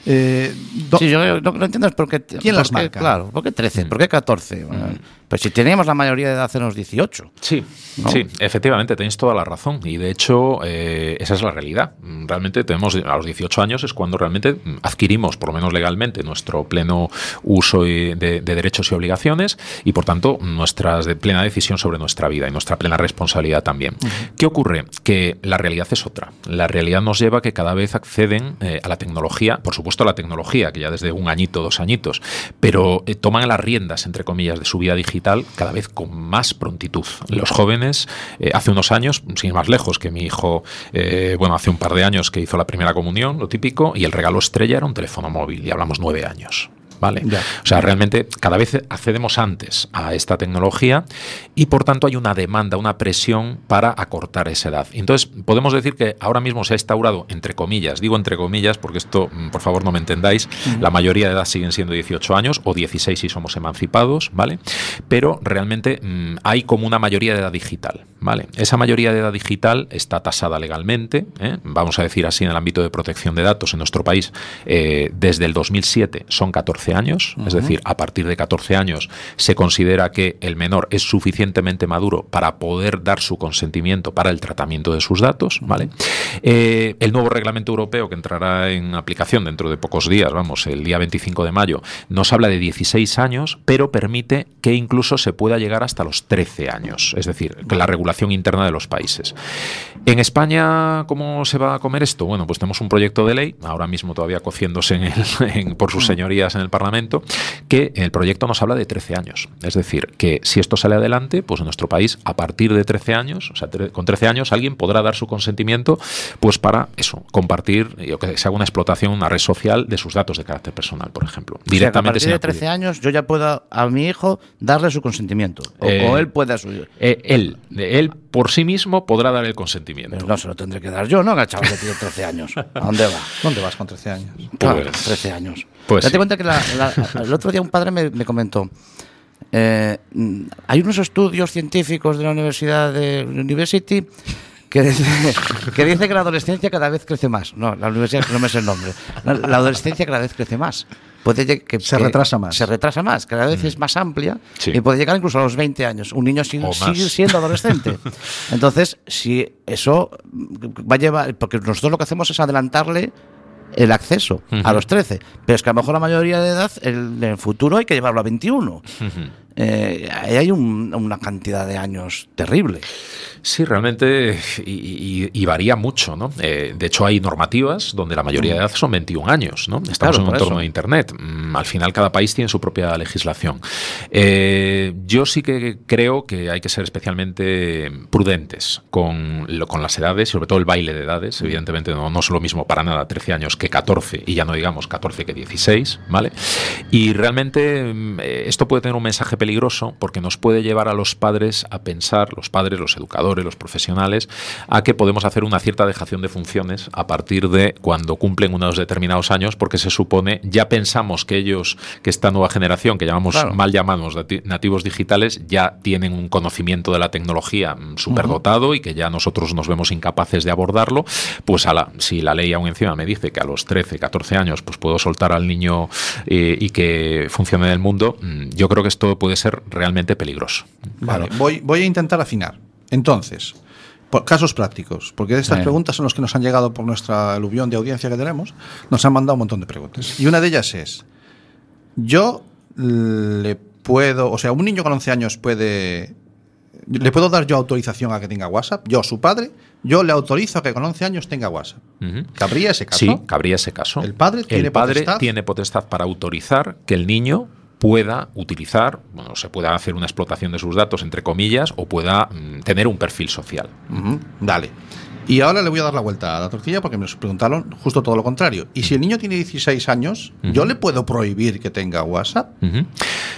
Speaker 1: eh,
Speaker 2: Sí, yo lo que no entiendo es por qué.
Speaker 1: ¿Quién las
Speaker 2: qué,
Speaker 1: marca?
Speaker 2: Claro, ¿por qué
Speaker 4: Mm.
Speaker 2: 13? ¿Por qué 14? Bueno, Pues si teníamos la mayoría de edad hace unos 18.
Speaker 4: Sí,
Speaker 2: ¿no?
Speaker 4: sí, efectivamente, tenéis toda la razón. Y de hecho, eh, esa es la realidad. Mm, Realmente tenemos, a los 18 años es cuando realmente mm, adquirimos, por lo menos legalmente, nuestro pleno uso y de, de derechos y obligaciones y, por tanto, nuestras de plena decisión sobre nuestra vida y nuestra plena responsabilidad también. ¿Qué ocurre? Que la realidad es otra. La realidad nos lleva a que cada vez acceden eh, a la tecnología, por supuesto a la tecnología, que ya desde un añito, dos añitos, pero eh, toman las riendas, entre comillas, de su vida digital cada vez con más prontitud. Los jóvenes, eh, hace unos años, sin ir más lejos, que mi hijo, bueno, hace un par de años que hizo la primera comunión, lo típico, y el regalo estrella era un teléfono móvil, y hablamos nueve años. ¿Vale?
Speaker 1: Ya.
Speaker 4: O sea, realmente cada vez accedemos antes a esta tecnología y por tanto hay una demanda, una presión para acortar esa edad. Entonces, podemos decir que ahora mismo se ha instaurado, entre comillas, digo entre comillas porque esto, mm, por favor, no me entendáis, la mayoría de edad siguen siendo 18 años o 16 si somos emancipados, ¿vale? Pero realmente mm, hay como una mayoría de edad digital, ¿vale? Esa mayoría de edad digital está tasada legalmente, ¿eh? vamos a decir así, en el ámbito de protección de datos en nuestro país, eh, desde el 2007 son 14 años, es decir, a partir de 14 años se considera que el menor es suficientemente maduro para poder dar su consentimiento para el tratamiento de sus datos, ¿vale? Eh, el nuevo reglamento europeo que entrará en aplicación dentro de pocos días, vamos, el día 25 de mayo, nos habla de 16 años, pero permite que incluso se pueda llegar hasta los 13 años, es decir, que la regulación interna de los países. En España, ¿cómo se va a comer esto? Bueno, pues tenemos un proyecto de ley, ahora mismo todavía cociéndose en el- en- por sus señorías en el Parlamento, que el proyecto nos habla de 13 años. Es decir, que si esto sale adelante, pues en nuestro país, a partir de 13 años, o sea, tre- con 13 años, alguien podrá dar su consentimiento, pues para eso, compartir, o que se haga una explotación, una red social de sus datos de carácter personal, por ejemplo.
Speaker 2: O sea, a
Speaker 4: Directamente
Speaker 2: partir de
Speaker 4: acudir.
Speaker 2: 13 años yo ya puedo a mi hijo darle su consentimiento. O,
Speaker 4: Eh,
Speaker 2: o él puede a su
Speaker 4: Eh, él, él por sí mismo podrá dar el consentimiento.
Speaker 2: Pero no se lo tendré que dar yo, ¿no? Que el chaval que tiene 13 años. ¿A dónde va?
Speaker 1: ¿Dónde vas con 13 años?
Speaker 2: Claro,
Speaker 4: Pues-
Speaker 2: 13 años.
Speaker 4: pues
Speaker 2: Date
Speaker 4: sí.
Speaker 2: cuenta que la- la- el otro día un padre me, me comentó. eh, hay unos estudios científicos de la Universidad de University que dice, que dice que la adolescencia cada vez crece más. No, la universidad no me sé el nombre. La, la adolescencia cada vez crece más. Puede que
Speaker 1: Se
Speaker 2: que
Speaker 1: retrasa más.
Speaker 2: Se retrasa más, cada vez es más amplia
Speaker 4: Sí.
Speaker 2: y puede llegar incluso a los 20 años. Un niño sigue, siendo adolescente. Entonces, si eso va a llevar, porque nosotros lo que hacemos es adelantarle el acceso a los 13, pero es que a lo mejor la mayoría de edad, el- en el futuro hay que llevarlo a 21. Eh, hay un- una cantidad de años terrible.
Speaker 4: Sí, realmente, y, y- y varía mucho, ¿no? Eh, de hecho, hay normativas donde la mayoría de edad son 21 años, ¿no? Estamos
Speaker 2: Claro,
Speaker 4: en un entorno
Speaker 2: eso.
Speaker 4: de Internet. Mm, Al final, cada país tiene su propia legislación. Eh, yo sí que creo que hay que ser especialmente prudentes con, lo- con las edades, sobre todo el baile de edades. Evidentemente, no, no es lo mismo para nada 13 años que 14, y ya no digamos 14 que 16, ¿vale? Y realmente mm, esto puede tener un mensaje peligroso porque nos puede llevar a los padres a pensar, los padres, los educadores, los profesionales, a que podemos hacer una cierta dejación de funciones a partir de cuando cumplen unos determinados años, porque se supone, ya pensamos que ellos, que esta nueva generación, que llamamos
Speaker 2: Claro.
Speaker 4: mal llamados nati- nativos digitales, ya tienen un conocimiento de la tecnología mm, superdotado y que ya nosotros nos vemos incapaces de abordarlo, pues a la, si la ley aún encima me dice que a los 13, 14 años pues puedo soltar al niño eh, y que funcione en el mundo, mm, yo creo que esto puede ser realmente peligroso.
Speaker 1: Vale, voy, voy a intentar afinar. Entonces, por casos prácticos, porque estas
Speaker 2: Bien.
Speaker 1: preguntas son las que nos han llegado por nuestra aluvión de audiencia que tenemos, nos han mandado un montón de preguntas. Y una de ellas es, yo le puedo, o sea, un niño con 11 años puede, le puedo dar yo autorización a que tenga WhatsApp, yo, su padre, yo le autorizo a que con 11 años tenga WhatsApp.
Speaker 4: Ujú.
Speaker 1: ¿Cabría ese caso?
Speaker 4: Sí, cabría ese caso.
Speaker 1: ¿El padre tiene
Speaker 4: El padre
Speaker 1: potestad?
Speaker 4: tiene potestad para autorizar que el niño pueda utilizar, bueno, se pueda hacer una explotación de sus datos, entre comillas, o pueda mm, tener un perfil social.
Speaker 1: Dale. Y ahora le voy a dar la vuelta a la tortilla porque me preguntaron justo todo lo contrario. Y si el niño tiene 16 años, ¿yo le puedo prohibir que tenga WhatsApp?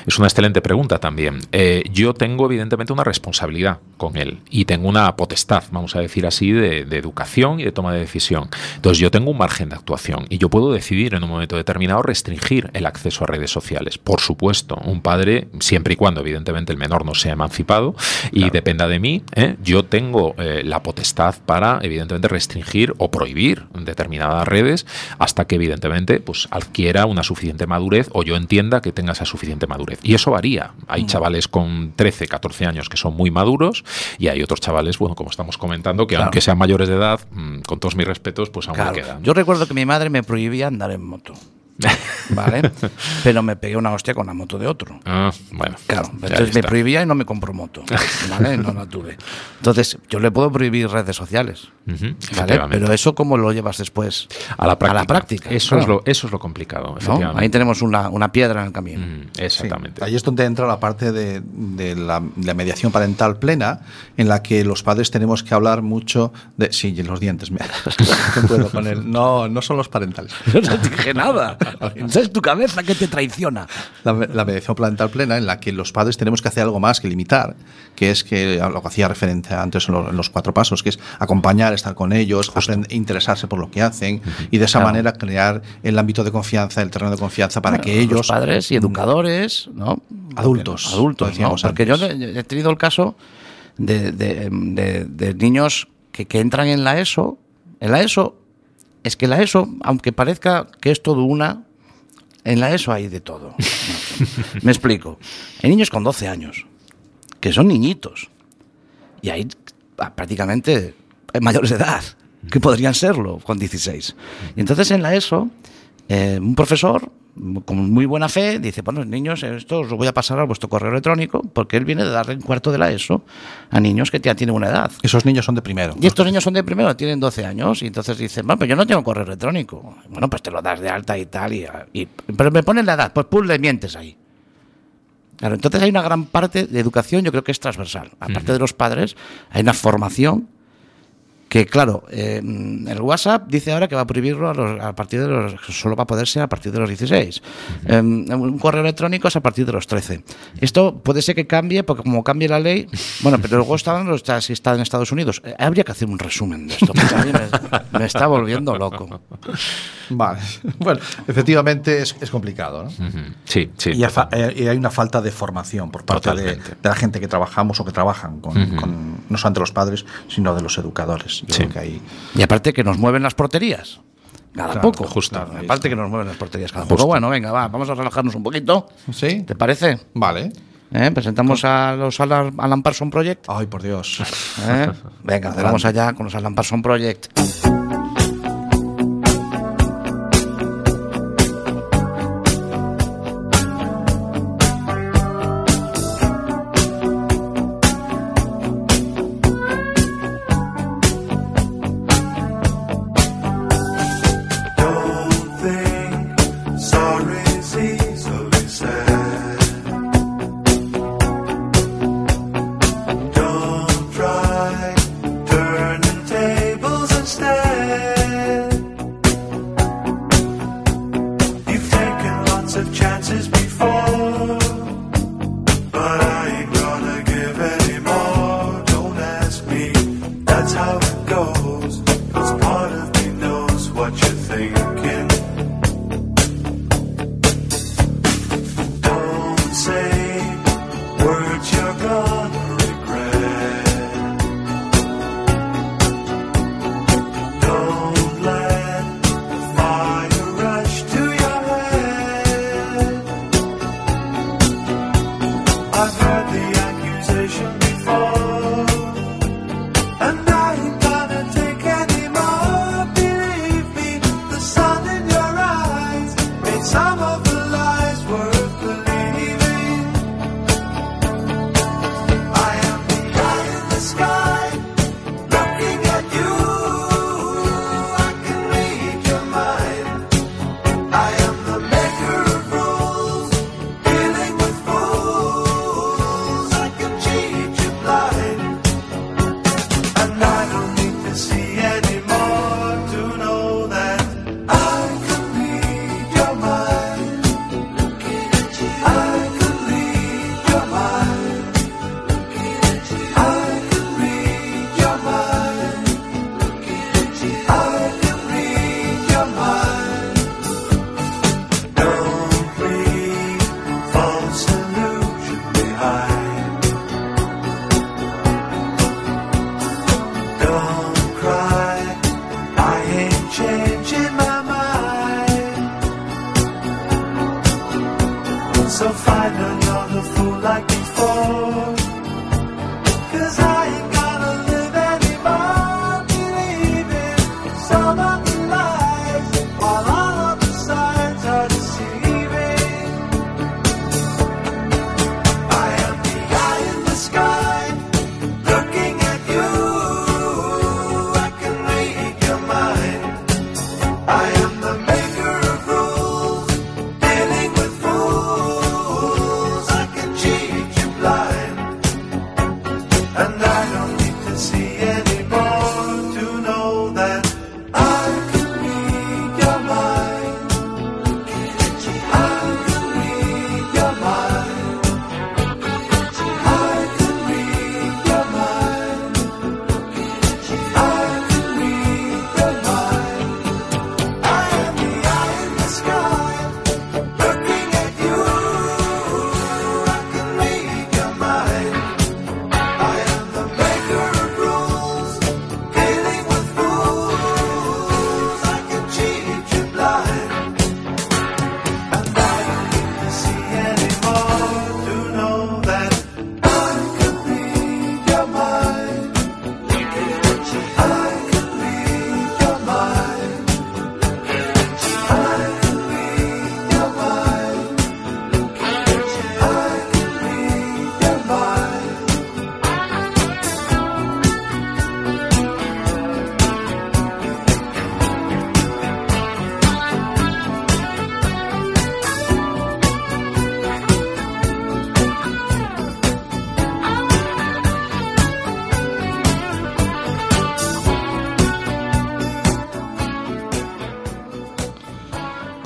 Speaker 4: Es una excelente pregunta también. Eh, yo tengo evidentemente una responsabilidad con él y tengo una potestad, vamos a decir así, de, de educación y de toma de decisión. Entonces yo tengo un margen de actuación y yo puedo decidir en un momento determinado restringir el acceso a redes sociales. Por supuesto, un padre, siempre y cuando evidentemente el menor no sea emancipado y dependa de mí, ¿eh? yo tengo eh, la potestad para evidentemente restringir o prohibir determinadas redes hasta que evidentemente pues adquiera una suficiente madurez o yo entienda que tenga esa suficiente madurez. Y eso varía. Hay chavales con 13, 14 años que son muy maduros y hay otros chavales, bueno, como estamos comentando, que
Speaker 2: Claro.
Speaker 4: aunque sean mayores de edad, mm, con todos mis respetos, pues aún
Speaker 2: Claro.
Speaker 4: quedan.
Speaker 2: Yo recuerdo que mi madre me prohibía andar en moto. ¿Vale? Pero me pegué una hostia con la moto de otro.
Speaker 4: Ah, bueno.
Speaker 2: Claro, entonces me prohibía y no me compró moto. ¿Vale? No la tuve. Entonces, yo le puedo prohibir redes sociales. ¿Vale? Pero eso, ¿cómo lo llevas después?
Speaker 4: a la práctica.
Speaker 2: práctica,
Speaker 4: Eso,
Speaker 2: claro.
Speaker 4: es lo, eso es lo complicado.
Speaker 2: Ahí tenemos una, una piedra en el camino.
Speaker 4: Mm,
Speaker 1: Sí.
Speaker 4: exactamente.
Speaker 1: Ahí es donde entra la parte de, de la, de la mediación parental plena, en la que los padres tenemos que hablar mucho de. Sí, y los dientes. me- no puedo con él. No, no son los parentales.
Speaker 2: Yo no dije nada. Es tu cabeza que te traiciona.
Speaker 1: La, la mediación parental plena, en la que los padres tenemos que hacer algo más que limitar, que es que lo que hacía referencia antes en, lo- en los cuatro pasos, que es acompañar, estar con ellos, interesarse por lo que hacen y de esa
Speaker 2: Claro.
Speaker 1: manera crear el ámbito de confianza, el terreno de confianza para que ellos.
Speaker 2: Los padres y educadores, ¿no?
Speaker 1: Adultos,
Speaker 2: Adultos, ¿no? Porque yo he he tenido el caso de, de- de- de niños que, que entran en la ESO. En la ESO, es que la ESO, aunque parezca que es todo una, en la ESO hay de todo. Me explico. Hay niños con 12 años, que son niñitos. Y hay ah, prácticamente eh, mayores de edad, que podrían serlo con 16. Y entonces en la ESO, eh, un profesor con muy buena fe dice, bueno, niños, esto os lo voy a pasar a vuestro correo electrónico, porque él viene de darle un cuarto de la ESO a niños que ya tienen una edad.
Speaker 1: Esos niños son de primero.
Speaker 2: Y estos niños son de primero, tienen 12 años, y entonces dicen, bueno, pues yo no tengo correo electrónico. Bueno, pues te lo das de alta y tal, y, y- pero me ponen la edad, pues pum, le mientes ahí. Claro, entonces hay una gran parte de educación, yo creo que es transversal. Aparte de los padres, hay una formación que, claro, eh, el WhatsApp dice ahora que va a prohibirlo a, los- a partir de los. solo va a poder ser a partir de los 16. Eh, un correo electrónico es a partir de los 13. Esto puede ser que cambie, porque como cambie la ley. Bueno, pero luego está, está, si está en Estados Unidos. Eh, habría que hacer un resumen de esto, porque a mí me, me está volviendo loco.
Speaker 1: Vale. Bueno, efectivamente es, es complicado, ¿no?
Speaker 4: Sí, sí.
Speaker 1: Y, fa- eh, y hay una falta de formación por parte de, la gente que trabajamos o que trabajan con, con- no solamente los padres, sino de los educadores.
Speaker 2: Y aparte que nos mueven las porterías.
Speaker 7: Cada poco.
Speaker 2: Justo.
Speaker 1: Aparte
Speaker 7: que nos mueven las porterías cada
Speaker 2: justo.
Speaker 7: poco. Bueno, venga, vamos a relajarnos un poquito. ¿Te parece?
Speaker 1: Vale.
Speaker 7: ¿Eh? Presentamos a los Alan Parson Project.
Speaker 1: Ay, por Dios.
Speaker 7: ¿Eh? Venga, vamos allá con los Alan Parson Project.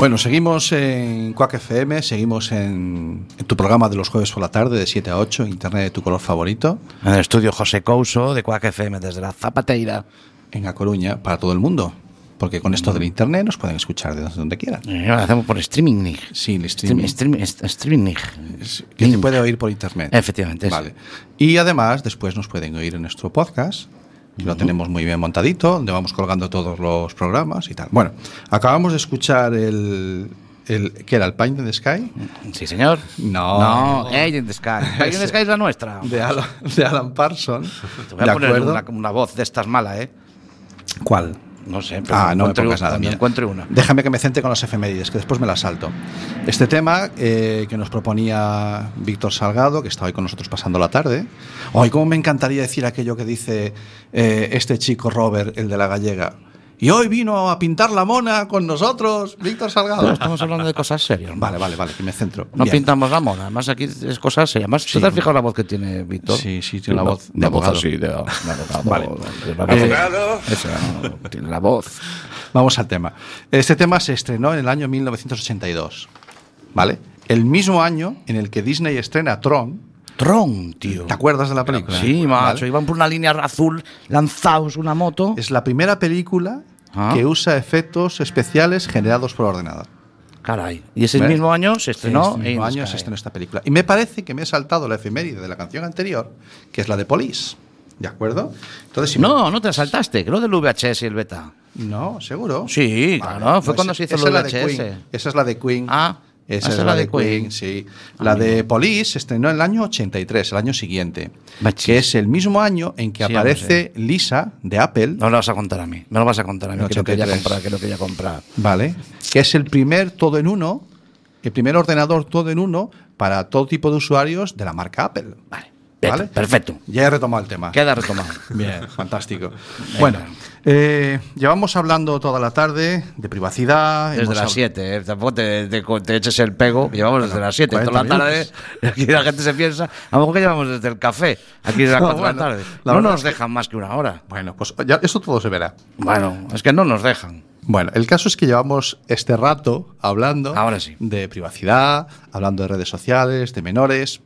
Speaker 1: Bueno, seguimos en Quack FM, seguimos en, en, tu programa de los jueves por la tarde, de 7 a 8, Internet de tu color favorito.
Speaker 7: En el estudio José Couso de Quack FM, desde la Zapateira.
Speaker 1: En A Coruña, para todo el mundo. Porque con esto del mm. internet nos pueden escuchar desde donde quieran.
Speaker 7: Eh, lo hacemos por streaming, Sí,
Speaker 1: streaming.
Speaker 7: Stream, stream, streaming,
Speaker 1: Que se puede oír por internet.
Speaker 7: Efectivamente.
Speaker 1: Vale. Sí. Y además, después nos pueden oír en nuestro podcast lo tenemos muy bien montadito, donde vamos colgando todos los programas y tal. Bueno, acabamos de escuchar el. el ¿Qué era? ¿El Paint in the Sky?
Speaker 2: Sí, señor.
Speaker 1: No.
Speaker 2: No, Age in the Sky. Age in the Sky es la nuestra.
Speaker 1: De Alan, de Alan Parsons.
Speaker 2: Te voy a
Speaker 1: ¿De
Speaker 2: poner una, una voz de estas mala, ¿eh?
Speaker 1: ¿Cuál?
Speaker 2: No sé, pero
Speaker 1: Ah, no me pongas nada. mira.
Speaker 2: encuentre una.
Speaker 1: Déjame que me centre con las efemérides, que después me las salto. Este tema eh, que nos proponía Víctor Salgado, que está hoy con nosotros pasando la tarde. Hoy, cómo me encantaría decir aquello que dice eh, este chico Robert, el de la gallega. Y hoy vino a pintar la mona con nosotros, Víctor Salgado.
Speaker 2: Pero estamos hablando de cosas serias. ¿no?
Speaker 1: Vale, vale, vale, que me centro.
Speaker 2: No
Speaker 1: Bien.
Speaker 2: pintamos la mona, además aquí es cosas serias. Además, ¿tú
Speaker 1: Sí.
Speaker 2: te has fijado la voz que tiene Víctor?
Speaker 1: Sí, sí, tiene la voz de
Speaker 2: Una voz
Speaker 1: abogado.
Speaker 2: así, de, de abogado.
Speaker 1: Vale.
Speaker 3: Abogado.
Speaker 2: Tiene la voz.
Speaker 1: Vamos al tema. Este tema se estrenó en el año 1982, ¿vale? El mismo año en el que Disney estrena Tron.
Speaker 2: Tron, tío.
Speaker 1: ¿Te acuerdas de la película?
Speaker 2: Sí, macho.
Speaker 1: ¿Vale?
Speaker 2: Iban por una línea azul, lanzados una moto.
Speaker 1: Es la primera película
Speaker 2: Ah.
Speaker 1: que usa efectos especiales generados por ordenador.
Speaker 2: Caray. Y ese
Speaker 1: ¿Ves?
Speaker 2: mismo año se estrenó.
Speaker 1: Este mismo año se estrenó esta película. Y me parece que me he saltado la efeméride de la canción anterior, que es la de Police. ¿De acuerdo? Entonces, si me-
Speaker 2: No, no te saltaste, que lo del VHS y el beta.
Speaker 1: No, seguro.
Speaker 2: Sí, claro, fue cuando se hizo
Speaker 1: es de
Speaker 2: VHS.
Speaker 1: Queen. Esa es la de Queen.
Speaker 2: Ah,
Speaker 1: esa
Speaker 2: ah,
Speaker 1: es la de Queen, sí. La de Police se estrenó en el año 83, el año siguiente. Que es el mismo año en que
Speaker 2: Sí,
Speaker 1: aparece Lisa de Apple.
Speaker 2: No lo vas a contar a mí. Me lo vas a contar a mí,
Speaker 1: El
Speaker 2: que lo quería
Speaker 1: 83.
Speaker 2: comprar, que lo quería comprar.
Speaker 1: Vale. Que es el primer todo en uno, el primer ordenador todo en uno para todo tipo de usuarios de la marca Apple.
Speaker 2: Vale.
Speaker 1: ¿Vale?
Speaker 2: Perfecto.
Speaker 1: Ya he retomado el tema.
Speaker 2: Queda retomado.
Speaker 1: Bien, fantástico. Bueno, eh, llevamos hablando toda la tarde de privacidad.
Speaker 2: Desde las
Speaker 1: hab-
Speaker 2: 7, ¿eh? tampoco te, te- te eches el pego, llevamos desde las 7,
Speaker 1: 40
Speaker 2: toda la tarde. Aquí la gente se piensa, a lo mejor que llevamos desde el café, aquí desde las
Speaker 1: No,
Speaker 2: 4 de la
Speaker 1: bueno,
Speaker 2: tarde.
Speaker 1: la
Speaker 2: no nos dejan más que una hora.
Speaker 1: Bueno, pues ya, eso todo se verá.
Speaker 2: Bueno, es que no nos dejan.
Speaker 1: Bueno, el caso es que llevamos este rato hablando
Speaker 2: Ahora sí.
Speaker 1: de privacidad, hablando de redes sociales, de menores.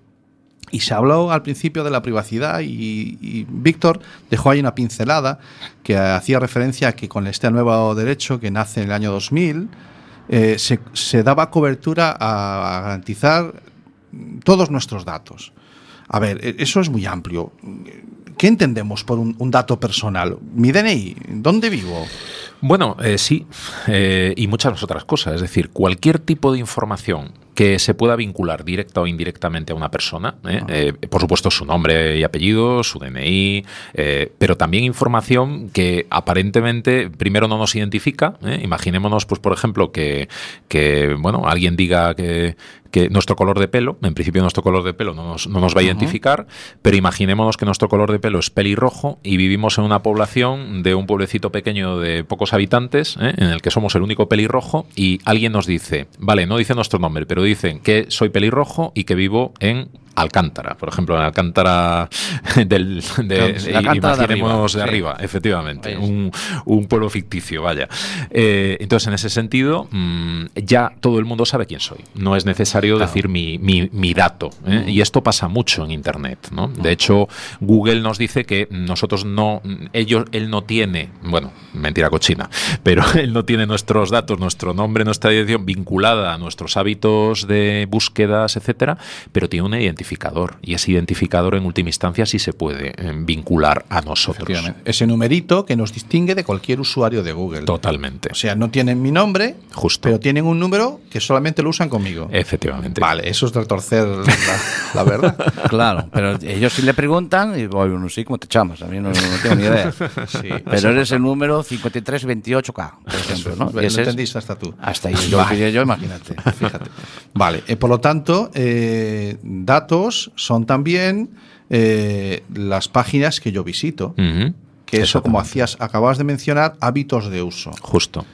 Speaker 1: Y se habló al principio de la privacidad y, Víctor dejó ahí una pincelada que hacía referencia a que con este nuevo derecho que nace en el año 2000 eh, se, se daba cobertura a, garantizar todos nuestros datos. A ver, e- eso es muy amplio. ¿Qué entendemos por un, un dato personal? Mi DNI, ¿dónde vivo?
Speaker 4: Bueno, eh, sí, eh, y muchas otras cosas. Es decir, cualquier tipo de información que se pueda vincular directa o indirectamente a una persona, ¿eh? Eh, por supuesto su nombre y apellido, su DNI, eh, pero también información que aparentemente primero no nos identifica. ¿eh? Imaginémonos, pues por ejemplo, que, que bueno, alguien diga que, que nuestro color de pelo, en principio nuestro color de pelo no nos, no nos va a identificar, pero imaginémonos que nuestro color de pelo es pelirrojo y vivimos en una población de un pueblecito pequeño de pocos habitantes, ¿eh? en el que somos el único pelirrojo, y alguien nos dice, vale, no dice nuestro nombre, pero dicen que soy pelirrojo y que vivo en Alcántara, por ejemplo, en Alcántara del, de,
Speaker 2: Alcántara de
Speaker 4: imaginemos de
Speaker 2: arriba, sí.
Speaker 4: efectivamente, un, un pueblo ficticio, vaya. Eh, entonces, en ese sentido, mm, ya todo el mundo sabe quién soy. No es necesario decir mi, mi- mi dato. ¿eh? Y esto pasa mucho en Internet. ¿no? De hecho, Google nos dice que nosotros no, ellos, él no tiene, bueno, mentira cochina, pero él no tiene nuestros datos, nuestro nombre, nuestra dirección vinculada a nuestros hábitos de búsquedas, etcétera, pero tiene un identificador. Y ese identificador, en última instancia, sí se puede eh, vincular a nosotros.
Speaker 1: Ese numerito que nos distingue de cualquier usuario de Google.
Speaker 4: Totalmente.
Speaker 1: O sea, no tienen mi nombre,
Speaker 4: Justo.
Speaker 1: pero tienen un número que solamente lo usan conmigo.
Speaker 4: Efectivamente.
Speaker 1: Vale, eso es retorcer la, la verdad.
Speaker 2: Claro, pero ellos sí le preguntan y voy, no sé cómo te llamas, a mí no, no tengo ni idea.
Speaker 1: Sí,
Speaker 2: Pero eres el número 5328K, por ejemplo, ¿no?
Speaker 1: Lo entendiste hasta tú.
Speaker 2: Hasta ahí yo yo, imagínate.
Speaker 1: Fíjate. Vale, eh, por lo tanto, eh, datos son también eh, las páginas que yo visito. Que eso, como hacías, acababas de mencionar, hábitos de uso.
Speaker 4: Justo.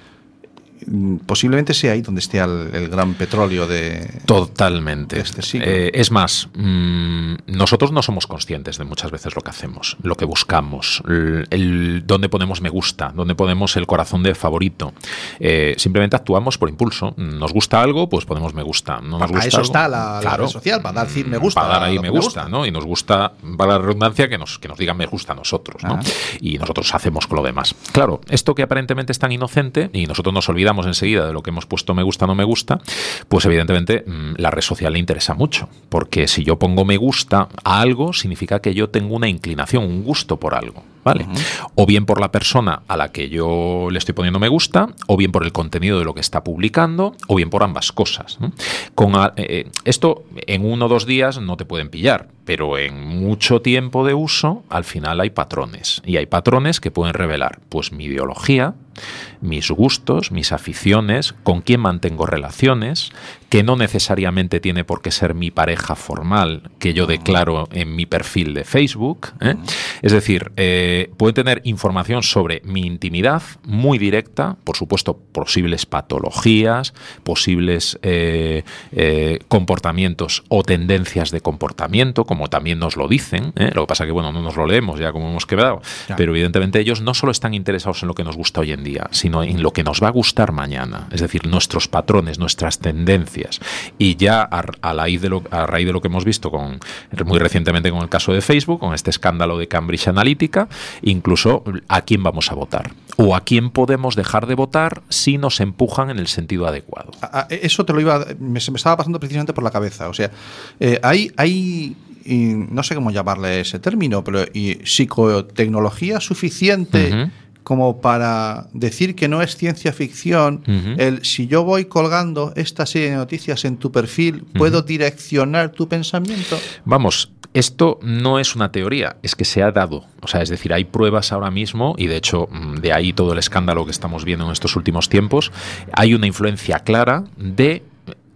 Speaker 1: Posiblemente sea ahí donde esté el, el gran petróleo de.
Speaker 4: Totalmente.
Speaker 1: Este siglo.
Speaker 4: Eh, es más, mm, nosotros no somos conscientes de muchas veces lo que hacemos, lo que buscamos, el, el- dónde ponemos me gusta, dónde ponemos el corazón de favorito. Eh, simplemente actuamos por impulso. Nos gusta algo, pues ponemos me gusta. No nos
Speaker 1: Para
Speaker 4: gusta
Speaker 1: eso
Speaker 4: algo,
Speaker 1: está la- la
Speaker 4: claro,
Speaker 1: red social, para dar decir me
Speaker 4: mm,
Speaker 1: gusta
Speaker 4: Para dar ahí me
Speaker 1: gusta.
Speaker 4: ¿no? Y nos gusta, para la redundancia, que nos, que nos digan me gusta a nosotros, ¿no?
Speaker 1: Ah.
Speaker 4: Y nosotros hacemos con lo demás. Claro, esto que aparentemente es tan inocente y nosotros nos olvidamos enseguida de lo que hemos puesto me gusta, no me gusta, pues evidentemente mm, la red social le interesa mucho. Porque si yo pongo me gusta a algo, significa que yo tengo una inclinación, un gusto por algo. ¿Vale? O bien por la persona a la que yo le estoy poniendo me gusta, o bien por el contenido de lo que está publicando, o bien por ambas cosas. ¿no? Con a- eh, esto en uno o dos días no te pueden pillar, pero en mucho tiempo de uso, al final hay patrones. Y hay patrones que pueden revelar pues mi ideología, mis gustos, mis aficiones, con quién mantengo relaciones, que no necesariamente tiene por qué ser mi pareja formal que yo declaro en mi perfil de Facebook. ¿eh? Es decir, eh, puede tener información sobre mi intimidad muy directa, por supuesto, posibles patologías, posibles eh, comportamientos o tendencias de comportamiento, como también nos lo dicen. Lo que pasa que, bueno, no nos lo leemos ya como hemos quedado,
Speaker 1: Ya.
Speaker 4: pero evidentemente ellos no solo están interesados en lo que nos gusta hoy en día, sino en lo que nos va a gustar mañana, es decir, nuestros patrones, nuestras tendencias. Y ya a, a raíz de lo, a raíz de lo que hemos visto con, muy recientemente con el caso de Facebook, con este escándalo de Cambridge Analytica, incluso a quién vamos a votar o a quién podemos dejar de votar si nos empujan en el sentido adecuado.
Speaker 1: A- Eso te lo iba. Me, se me estaba pasando precisamente por la cabeza. O sea, eh, hay. hay y no sé cómo llamarle ese término, pero y psicotecnología suficiente. Como para decir que no es ciencia ficción. El si yo voy colgando esta serie de noticias en tu perfil, ¿puedo direccionar tu pensamiento?
Speaker 4: Vamos, esto no es una teoría, es que se ha dado. O sea, es decir, hay pruebas ahora mismo y de hecho mm, de ahí todo el escándalo que estamos viendo en estos últimos tiempos. Hay una influencia clara de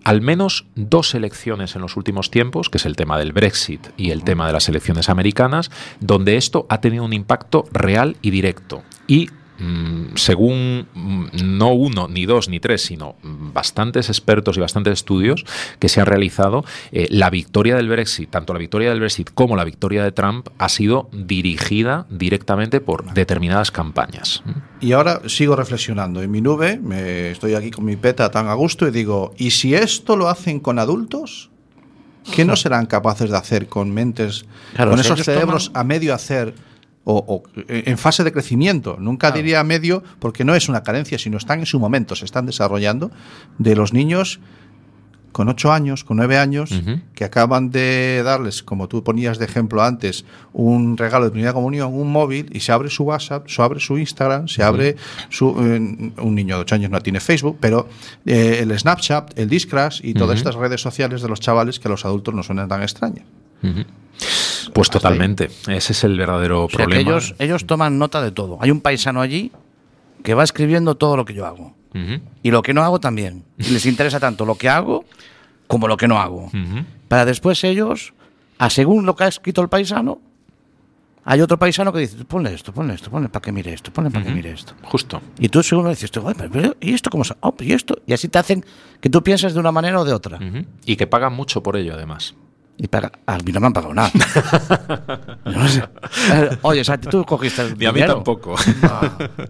Speaker 4: al menos dos elecciones en los últimos tiempos, que es el tema del Brexit y el tema de las elecciones americanas, donde esto ha tenido un impacto real y directo. Y mm, según mm, no uno, ni dos, ni tres, sino bastantes expertos y bastantes estudios que se han realizado, eh, la victoria del Brexit, tanto la victoria del Brexit como la victoria de Trump, ha sido dirigida directamente por determinadas campañas.
Speaker 1: Y ahora sigo reflexionando. En mi nube, me estoy aquí con mi peta tan a gusto y digo, ¿y si esto lo hacen con adultos? ¿Qué no serán capaces de hacer con mentes,
Speaker 2: Claro,
Speaker 1: con
Speaker 2: si
Speaker 1: esos cerebros
Speaker 2: toman-
Speaker 1: a medio hacer o, o en fase de crecimiento? Nunca diría medio porque no es una carencia, sino están en su momento, se están desarrollando de los niños con ocho años, con nueve años,
Speaker 4: Ujú.
Speaker 1: que acaban de darles, como tú ponías de ejemplo antes, un regalo de primera comunión, un móvil, y se abre su WhatsApp, se abre su Instagram, se abre su... eh, un niño de ocho años no tiene Facebook, pero eh, el Snapchat, el Discrash y todas estas redes sociales de los chavales que a los adultos no suenan tan extrañas.
Speaker 4: Pues totalmente. Ese es el verdadero
Speaker 2: O sea, que
Speaker 4: problema.
Speaker 2: ellos, ellos toman nota de todo. Hay un paisano allí que va escribiendo todo lo que yo hago. Y lo que no hago también. Y les interesa tanto lo que hago como lo que no hago. Para después ellos, a según lo que ha escrito el paisano, hay otro paisano que dice, ponle esto, ponle esto, ponle para que mire esto, ponle para que mire esto.
Speaker 4: Justo.
Speaker 2: Y tú según dices, "Oye, pero- pero, ¿y esto cómo se- oh, ¿Y esto? Y así te hacen que tú pienses de una manera o de otra.
Speaker 4: Y que pagan mucho por ello, además.
Speaker 2: Y paga, a mí no me han pagado nada. Yo no sé. Eh, Oye, o sea, tú cogiste el
Speaker 4: Ni a mí
Speaker 2: dinero.
Speaker 4: tampoco.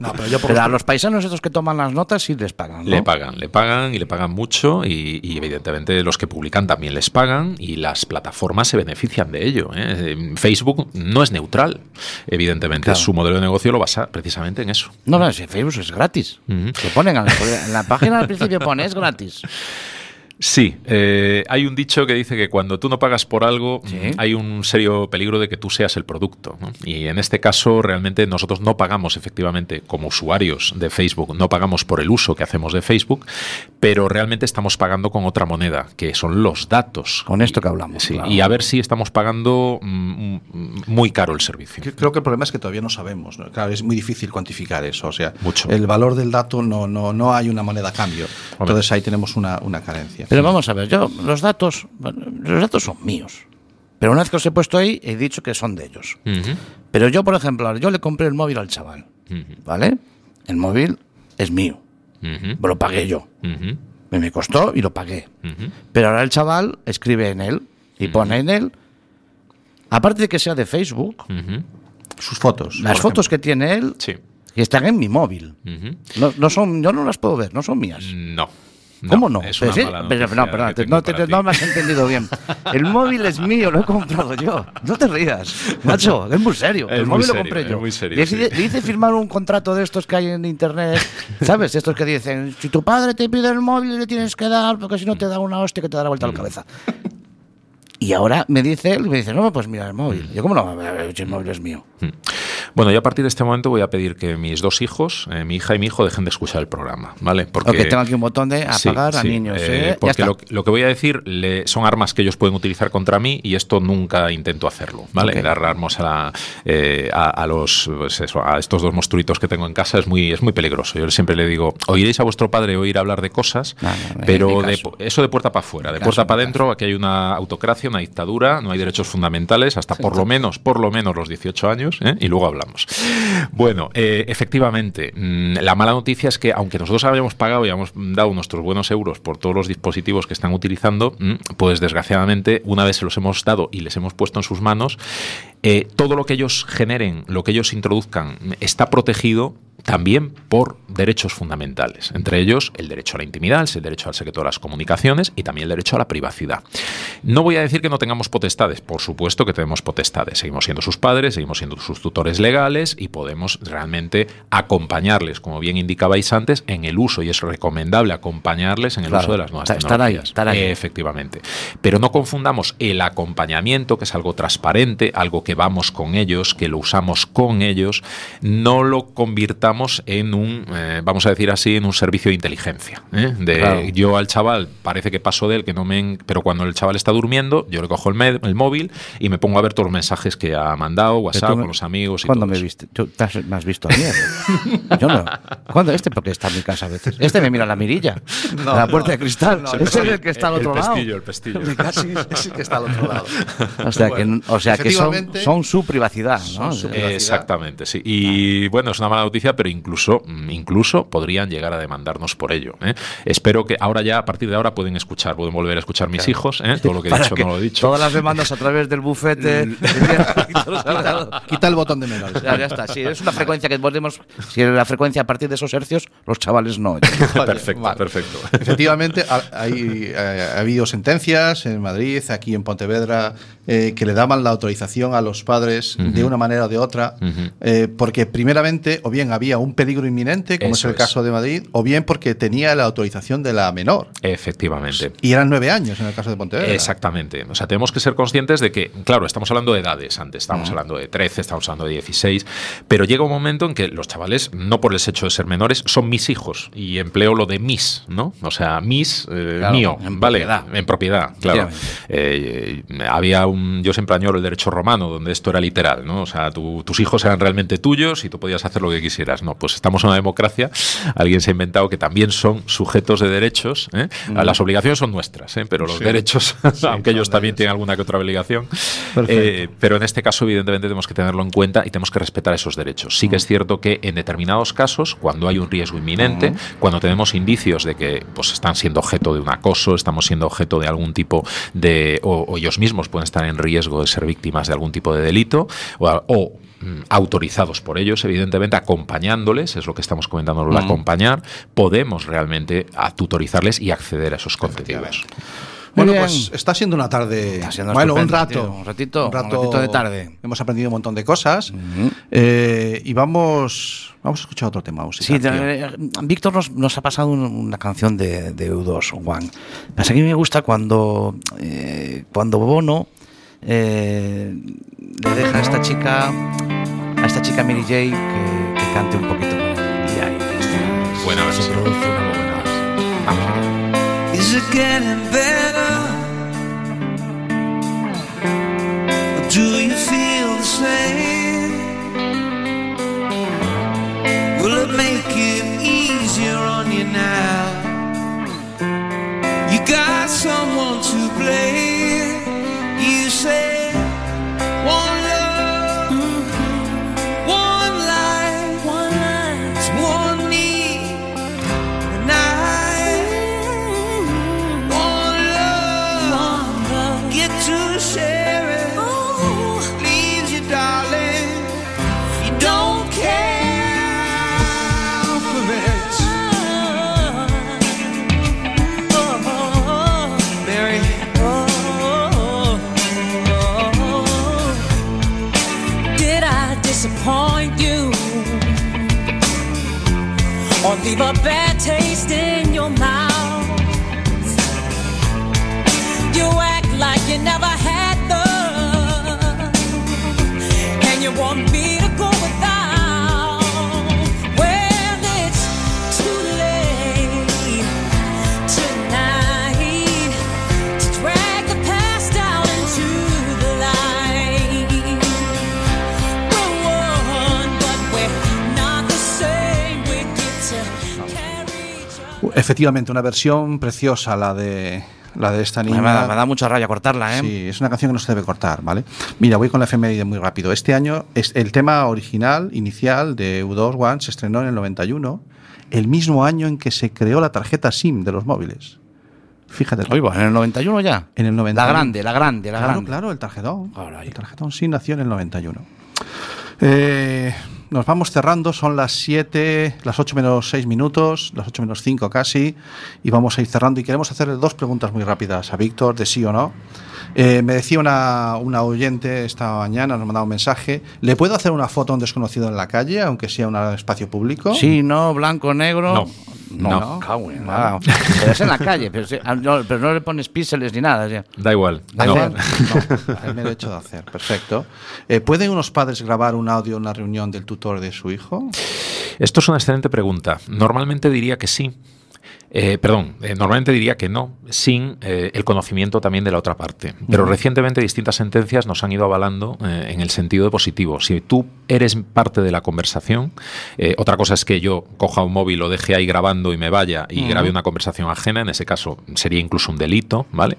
Speaker 1: No, pero yo por
Speaker 2: Pero a los paisanos estos que toman las notas sí les pagan. ¿no?
Speaker 4: Le pagan, le pagan y le pagan mucho y, y evidentemente los que publican también les pagan y las plataformas se benefician de ello. ¿eh? Facebook no es neutral, evidentemente.
Speaker 2: Claro.
Speaker 4: Su modelo de negocio lo basa precisamente en eso.
Speaker 2: No, no, si Facebook es gratis.
Speaker 4: Ujú.
Speaker 2: Te ponen a la- en la página al principio pone es gratis.
Speaker 4: Sí, eh, hay un dicho que dice que cuando tú no pagas por algo
Speaker 2: Sí.
Speaker 4: mm, hay un serio peligro de que tú seas el producto. ¿no? Y en este caso realmente nosotros no pagamos efectivamente como usuarios de Facebook, no pagamos por el uso que hacemos de Facebook, pero realmente estamos pagando con otra moneda, que son los datos.
Speaker 2: Con esto que hablamos,
Speaker 4: Sí,
Speaker 2: claro.
Speaker 4: y a ver si estamos pagando mm, mm, muy caro el servicio.
Speaker 1: Creo que el problema es que todavía no sabemos. ¿no? Claro, es muy difícil cuantificar eso. O sea,
Speaker 4: Mucho.
Speaker 1: el valor del dato no, no, no hay una moneda a cambio. Entonces ahí tenemos una, una carencia.
Speaker 2: Pero vamos a ver, yo, los datos, los datos son míos. Pero una vez que los he puesto ahí, he dicho que son de ellos. Pero yo, por ejemplo, yo le compré el móvil al chaval, ¿vale? El móvil es mío, lo pagué yo. Me, me costó y lo pagué. Pero ahora el chaval escribe en él y pone en él, aparte de que sea de Facebook.
Speaker 1: Sus fotos.
Speaker 2: las fotos que tiene él
Speaker 4: Sí.
Speaker 2: que están en mi móvil. No, no son, yo no las puedo ver, no son mías.
Speaker 4: No.
Speaker 2: ¿Cómo no?
Speaker 4: Es una
Speaker 2: sí,
Speaker 4: mala
Speaker 2: pero-
Speaker 4: noticia
Speaker 2: no, perdón, te- no, te- me has entendido bien. El móvil es mío, lo he comprado yo. No te rías, macho, es muy serio.
Speaker 4: Es
Speaker 2: el
Speaker 4: muy
Speaker 2: móvil lo compré
Speaker 4: es
Speaker 2: yo.
Speaker 4: muy serio, sí.
Speaker 2: hice, firmar un contrato de estos que hay en internet, ¿sabes? Estos que dicen, si tu padre te pide el móvil le tienes que dar, porque si no te da una hostia que te da la vuelta a la cabeza. Y ahora me dice él, me dice, no, pues mira el móvil. Yo, ¿cómo no? El móvil es mío.
Speaker 4: Bueno, yo a partir de este momento voy a pedir que mis dos hijos, eh, mi hija y mi hijo, dejen de escuchar el programa, ¿vale?
Speaker 2: Porque tengo aquí un botón de
Speaker 4: Sí,
Speaker 2: apagar a
Speaker 4: sí,
Speaker 2: niños.
Speaker 4: eh,
Speaker 2: ¿eh?
Speaker 4: Porque lo, lo que voy a decir le- son armas que ellos pueden utilizar contra mí y esto nunca intento hacerlo, ¿vale?
Speaker 2: Ok.
Speaker 4: Dar armas a, la- eh, a, a los pues eso, a estos dos monstruitos que tengo en casa es muy es muy peligroso. Yo siempre le digo, oiréis a vuestro padre oír hablar de cosas,
Speaker 2: No, no, en
Speaker 4: pero de- eso de puerta para afuera, de
Speaker 2: caso,
Speaker 4: puerta para adentro, aquí hay una autocracia, una dictadura, no hay derechos fundamentales hasta por lo menos, por lo menos los 18 años, ¿eh? y luego hablamos. Bueno, eh, efectivamente, mm, la mala noticia es que aunque nosotros habíamos pagado y habíamos dado nuestros buenos euros por todos los dispositivos que están utilizando, mm, pues desgraciadamente una vez se los hemos dado y les hemos puesto en sus manos, eh, todo lo que ellos generen, lo que ellos introduzcan, está protegido también por derechos fundamentales, entre ellos el derecho a la intimidad, el derecho al secreto de las comunicaciones y también el derecho a la privacidad. No voy a decir que no tengamos potestades, por supuesto que tenemos potestades, seguimos siendo sus padres, seguimos siendo sus tutores legales y podemos realmente acompañarles, como bien indicabais antes, en el uso y es recomendable acompañarles en el
Speaker 2: Claro,
Speaker 4: uso de las nuevas
Speaker 2: estar- ahí,
Speaker 4: tecnologías.
Speaker 2: estar ahí.
Speaker 4: Efectivamente. Pero no confundamos el acompañamiento, que es algo transparente, algo que vamos con ellos, que lo usamos con ellos, no lo convirtamos en un, eh, vamos a decir así, en un servicio de inteligencia. ¿eh? De
Speaker 2: Claro.
Speaker 4: yo al chaval parece que paso de él, que no me, pero cuando el chaval está durmiendo, yo le cojo el, med- el móvil y me pongo a ver todos los mensajes que ha mandado, WhatsApp, con los amigos y
Speaker 2: ¿Cuándo
Speaker 4: todo
Speaker 2: me
Speaker 4: eso.
Speaker 2: viste? Tú te has- me has visto a mí. Yo no. ¿Cuándo? Este porque está en mi casa a veces. Este me mira a la mirilla.
Speaker 1: No,
Speaker 2: a la
Speaker 1: no.
Speaker 2: puerta de cristal.
Speaker 1: No,
Speaker 2: Ese es el que está al
Speaker 4: El- el
Speaker 2: otro lado.
Speaker 4: pestillo, el pestillo.
Speaker 2: Mi casa.
Speaker 1: Ese que está al otro lado.
Speaker 2: O sea,
Speaker 1: Bueno,
Speaker 2: que, o sea que son, son su privacidad. ¿no?
Speaker 1: Su
Speaker 2: Eh,
Speaker 1: privacidad.
Speaker 4: Exactamente, sí. Y bueno, es una mala noticia, pero incluso, mm, incluso podrían llegar a demandarnos por ello. ¿eh? Espero que ahora ya, a partir de ahora, pueden escuchar, pueden volver a escuchar mis hijos. ¿eh? Todo lo que he dicho
Speaker 2: que
Speaker 4: no lo he dicho.
Speaker 2: Todas las demandas a través del bufete.
Speaker 1: Quita, quita el botón de menores.
Speaker 2: Ya, ya está. Si es una frecuencia que podemos. Si es la frecuencia a partir de esos hercios, los chavales no.
Speaker 1: Vale,
Speaker 4: perfecto,
Speaker 1: vale.
Speaker 4: perfecto.
Speaker 1: Efectivamente, ha, hay, eh, ha habido sentencias en Madrid, aquí en Pontevedra, eh, que le daban la autorización a los padres de una manera o de otra, eh, porque primeramente o bien había un peligro inminente, como
Speaker 4: Eso
Speaker 1: es el
Speaker 4: es.
Speaker 1: caso de Madrid, o bien porque tenía la autorización de la menor.
Speaker 4: Efectivamente.
Speaker 1: Y eran nueve años en el caso de Pontevedra.
Speaker 4: Exactamente. O sea, tenemos que ser conscientes de que, claro, estamos hablando de edades. Antes estábamos hablando de 13, estamos hablando de 16, pero llega un momento en que los chavales, no por el hecho de ser menores, son mis hijos. Y empleo lo de mis, ¿no? O sea, mis, eh,
Speaker 2: Claro,
Speaker 4: mío,
Speaker 2: en
Speaker 4: ¿vale?
Speaker 2: propiedad.
Speaker 4: En propiedad, claro. Eh, había un, yo siempre añoro el derecho romano, donde esto era literal, ¿no? O sea, tu- tus hijos eran realmente tuyos y tú podías hacer lo que quisieras. No, pues estamos en una democracia. Alguien se ha inventado que también son sujetos de derechos. ¿eh? Las obligaciones son nuestras, ¿eh? pero los
Speaker 1: Sí.
Speaker 4: derechos, aunque ellos también tienen alguna que otra obligación. Eh, pero en este caso, evidentemente, tenemos que tenerlo en cuenta y tenemos que respetar esos derechos. Sí que es cierto que en determinados casos, cuando hay un riesgo inminente, cuando tenemos indicios de que pues, están siendo objeto de un acoso, estamos siendo objeto de algún tipo de. o, o ellos mismos pueden estar en riesgo de ser víctimas de algún tipo de delito, o, o, mm, autorizados por ellos, evidentemente, acompañándoles, es lo que estamos comentando, el acompañar, podemos realmente a tutorizarles y acceder a esos contenidos.
Speaker 1: Bueno,
Speaker 2: bien.
Speaker 1: pues está siendo una tarde.
Speaker 2: Está siendo
Speaker 1: bueno, un rato.
Speaker 2: tío, un ratito, un ratito de tarde.
Speaker 1: Hemos aprendido un montón de cosas. Eh, y vamos, vamos a escuchar otro tema musical.
Speaker 2: Sí,
Speaker 1: tío.
Speaker 2: eh, Víctor nos, nos ha pasado un- una canción de, de U2, One. Pasa que a mí me gusta cuando, eh, cuando Bono eh, le deja a esta chica, a esta chica Mary J, que, que cante un poquito con él. Y ahí está,
Speaker 4: Buena
Speaker 2: se
Speaker 4: versión.
Speaker 2: produce una buena versión. Vamos.
Speaker 6: Is it getting better? Or do you feel the same? Will it make it easier on you now? You got someone to blame.
Speaker 8: Or leave a bad taste in your mouth? You act like you never had love. And you want
Speaker 1: Efectivamente, una versión preciosa la de la de esta
Speaker 2: Me
Speaker 1: niña.
Speaker 2: da, me da mucha rabia cortarla, ¿eh?
Speaker 1: Sí, es una canción que no se debe cortar, ¿vale? Mira, voy con la efeméride muy rápido. Este año es el tema original, inicial de U2 One se estrenó en el 91, el mismo año en que se creó la tarjeta SIM de los móviles. Fíjate.
Speaker 2: Oigo, en el 91 ya.
Speaker 1: En el 91.
Speaker 2: La grande, la grande, la
Speaker 1: claro,
Speaker 2: grande.
Speaker 1: claro, el tarjetón.
Speaker 2: Caray.
Speaker 1: El tarjetón SIM nació en el 91. Eh, nos vamos cerrando, son las 7, las 8 menos 6 minutos, las 8 menos 5 casi, y vamos a ir cerrando. Y queremos hacerle dos preguntas muy rápidas a Víctor, de sí o no. Eh, me decía una, una oyente esta mañana, nos mandaba un mensaje. ¿Le puedo hacer una foto a un desconocido en la calle, aunque sea un espacio público?
Speaker 2: Sí, no, blanco, negro.
Speaker 4: No.
Speaker 2: No,
Speaker 4: No.
Speaker 2: cago en la- Pero es en la calle, pero, sí, ah, no, pero no le pones píxeles ni nada.
Speaker 4: Da igual.
Speaker 1: ¿Da
Speaker 4: No.
Speaker 1: igual? No, hay derecho de hacer. Perfecto. Eh, ¿Pueden unos padres grabar un audio en una reunión del tutor de su hijo?
Speaker 4: Esto es una excelente pregunta. Normalmente diría que sí. Eh, perdón, eh, normalmente diría que no, sin eh, el conocimiento también de la otra parte. Pero recientemente distintas sentencias nos han ido avalando eh, en el sentido de positivo. Si tú eres parte de la conversación, otra cosa es que yo coja un móvil, lo deje ahí grabando y me vaya y grabe una conversación ajena, en ese caso sería incluso un delito, ¿vale?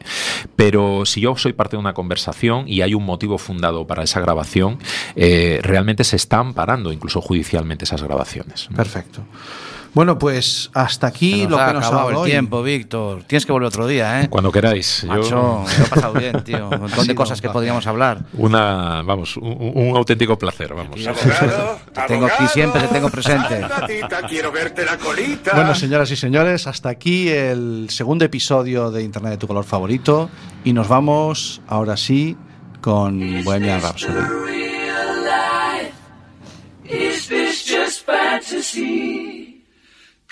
Speaker 4: Pero si yo soy parte de una conversación y hay un motivo fundado para esa grabación, realmente se está amparando incluso judicialmente esas grabaciones.
Speaker 1: Perfecto. Bueno, pues hasta aquí
Speaker 2: Se nos
Speaker 1: lo
Speaker 2: ha
Speaker 1: que nos ha
Speaker 2: el
Speaker 1: hoy.
Speaker 2: tiempo, Víctor. Tienes que volver otro día, ¿eh?
Speaker 4: Cuando queráis. Yo-
Speaker 2: Macho, me lo he pasado bien, tío. Un montón de cosas que podríamos hablar.
Speaker 4: Una, vamos, un, un auténtico placer, vamos.
Speaker 3: Abogado,
Speaker 2: Te tengo aquí siempre, te tengo presente.
Speaker 3: ratita, quiero verte la colita.
Speaker 1: Bueno, señoras y señores, hasta aquí el segundo episodio de Internet de tu color favorito y nos vamos ahora sí con Bohemian Rhapsody.
Speaker 6: Is this just fantasy?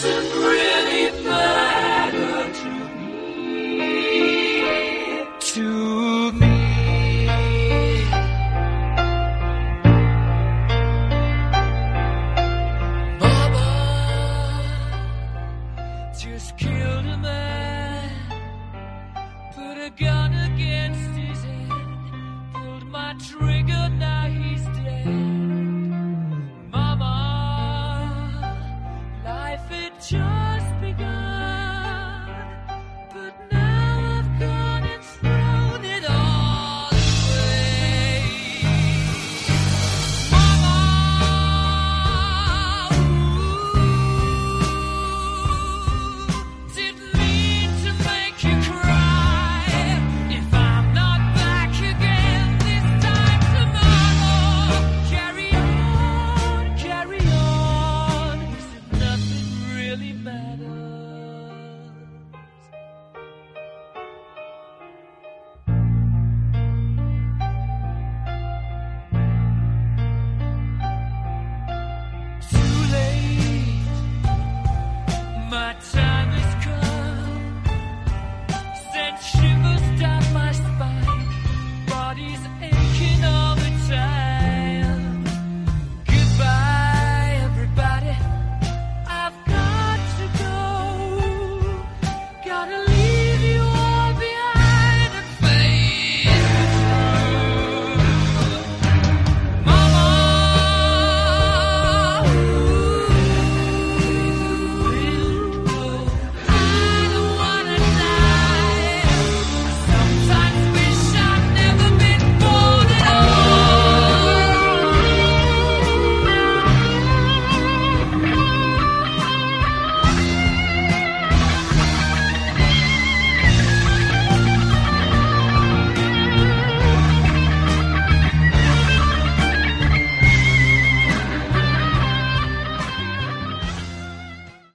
Speaker 6: separate.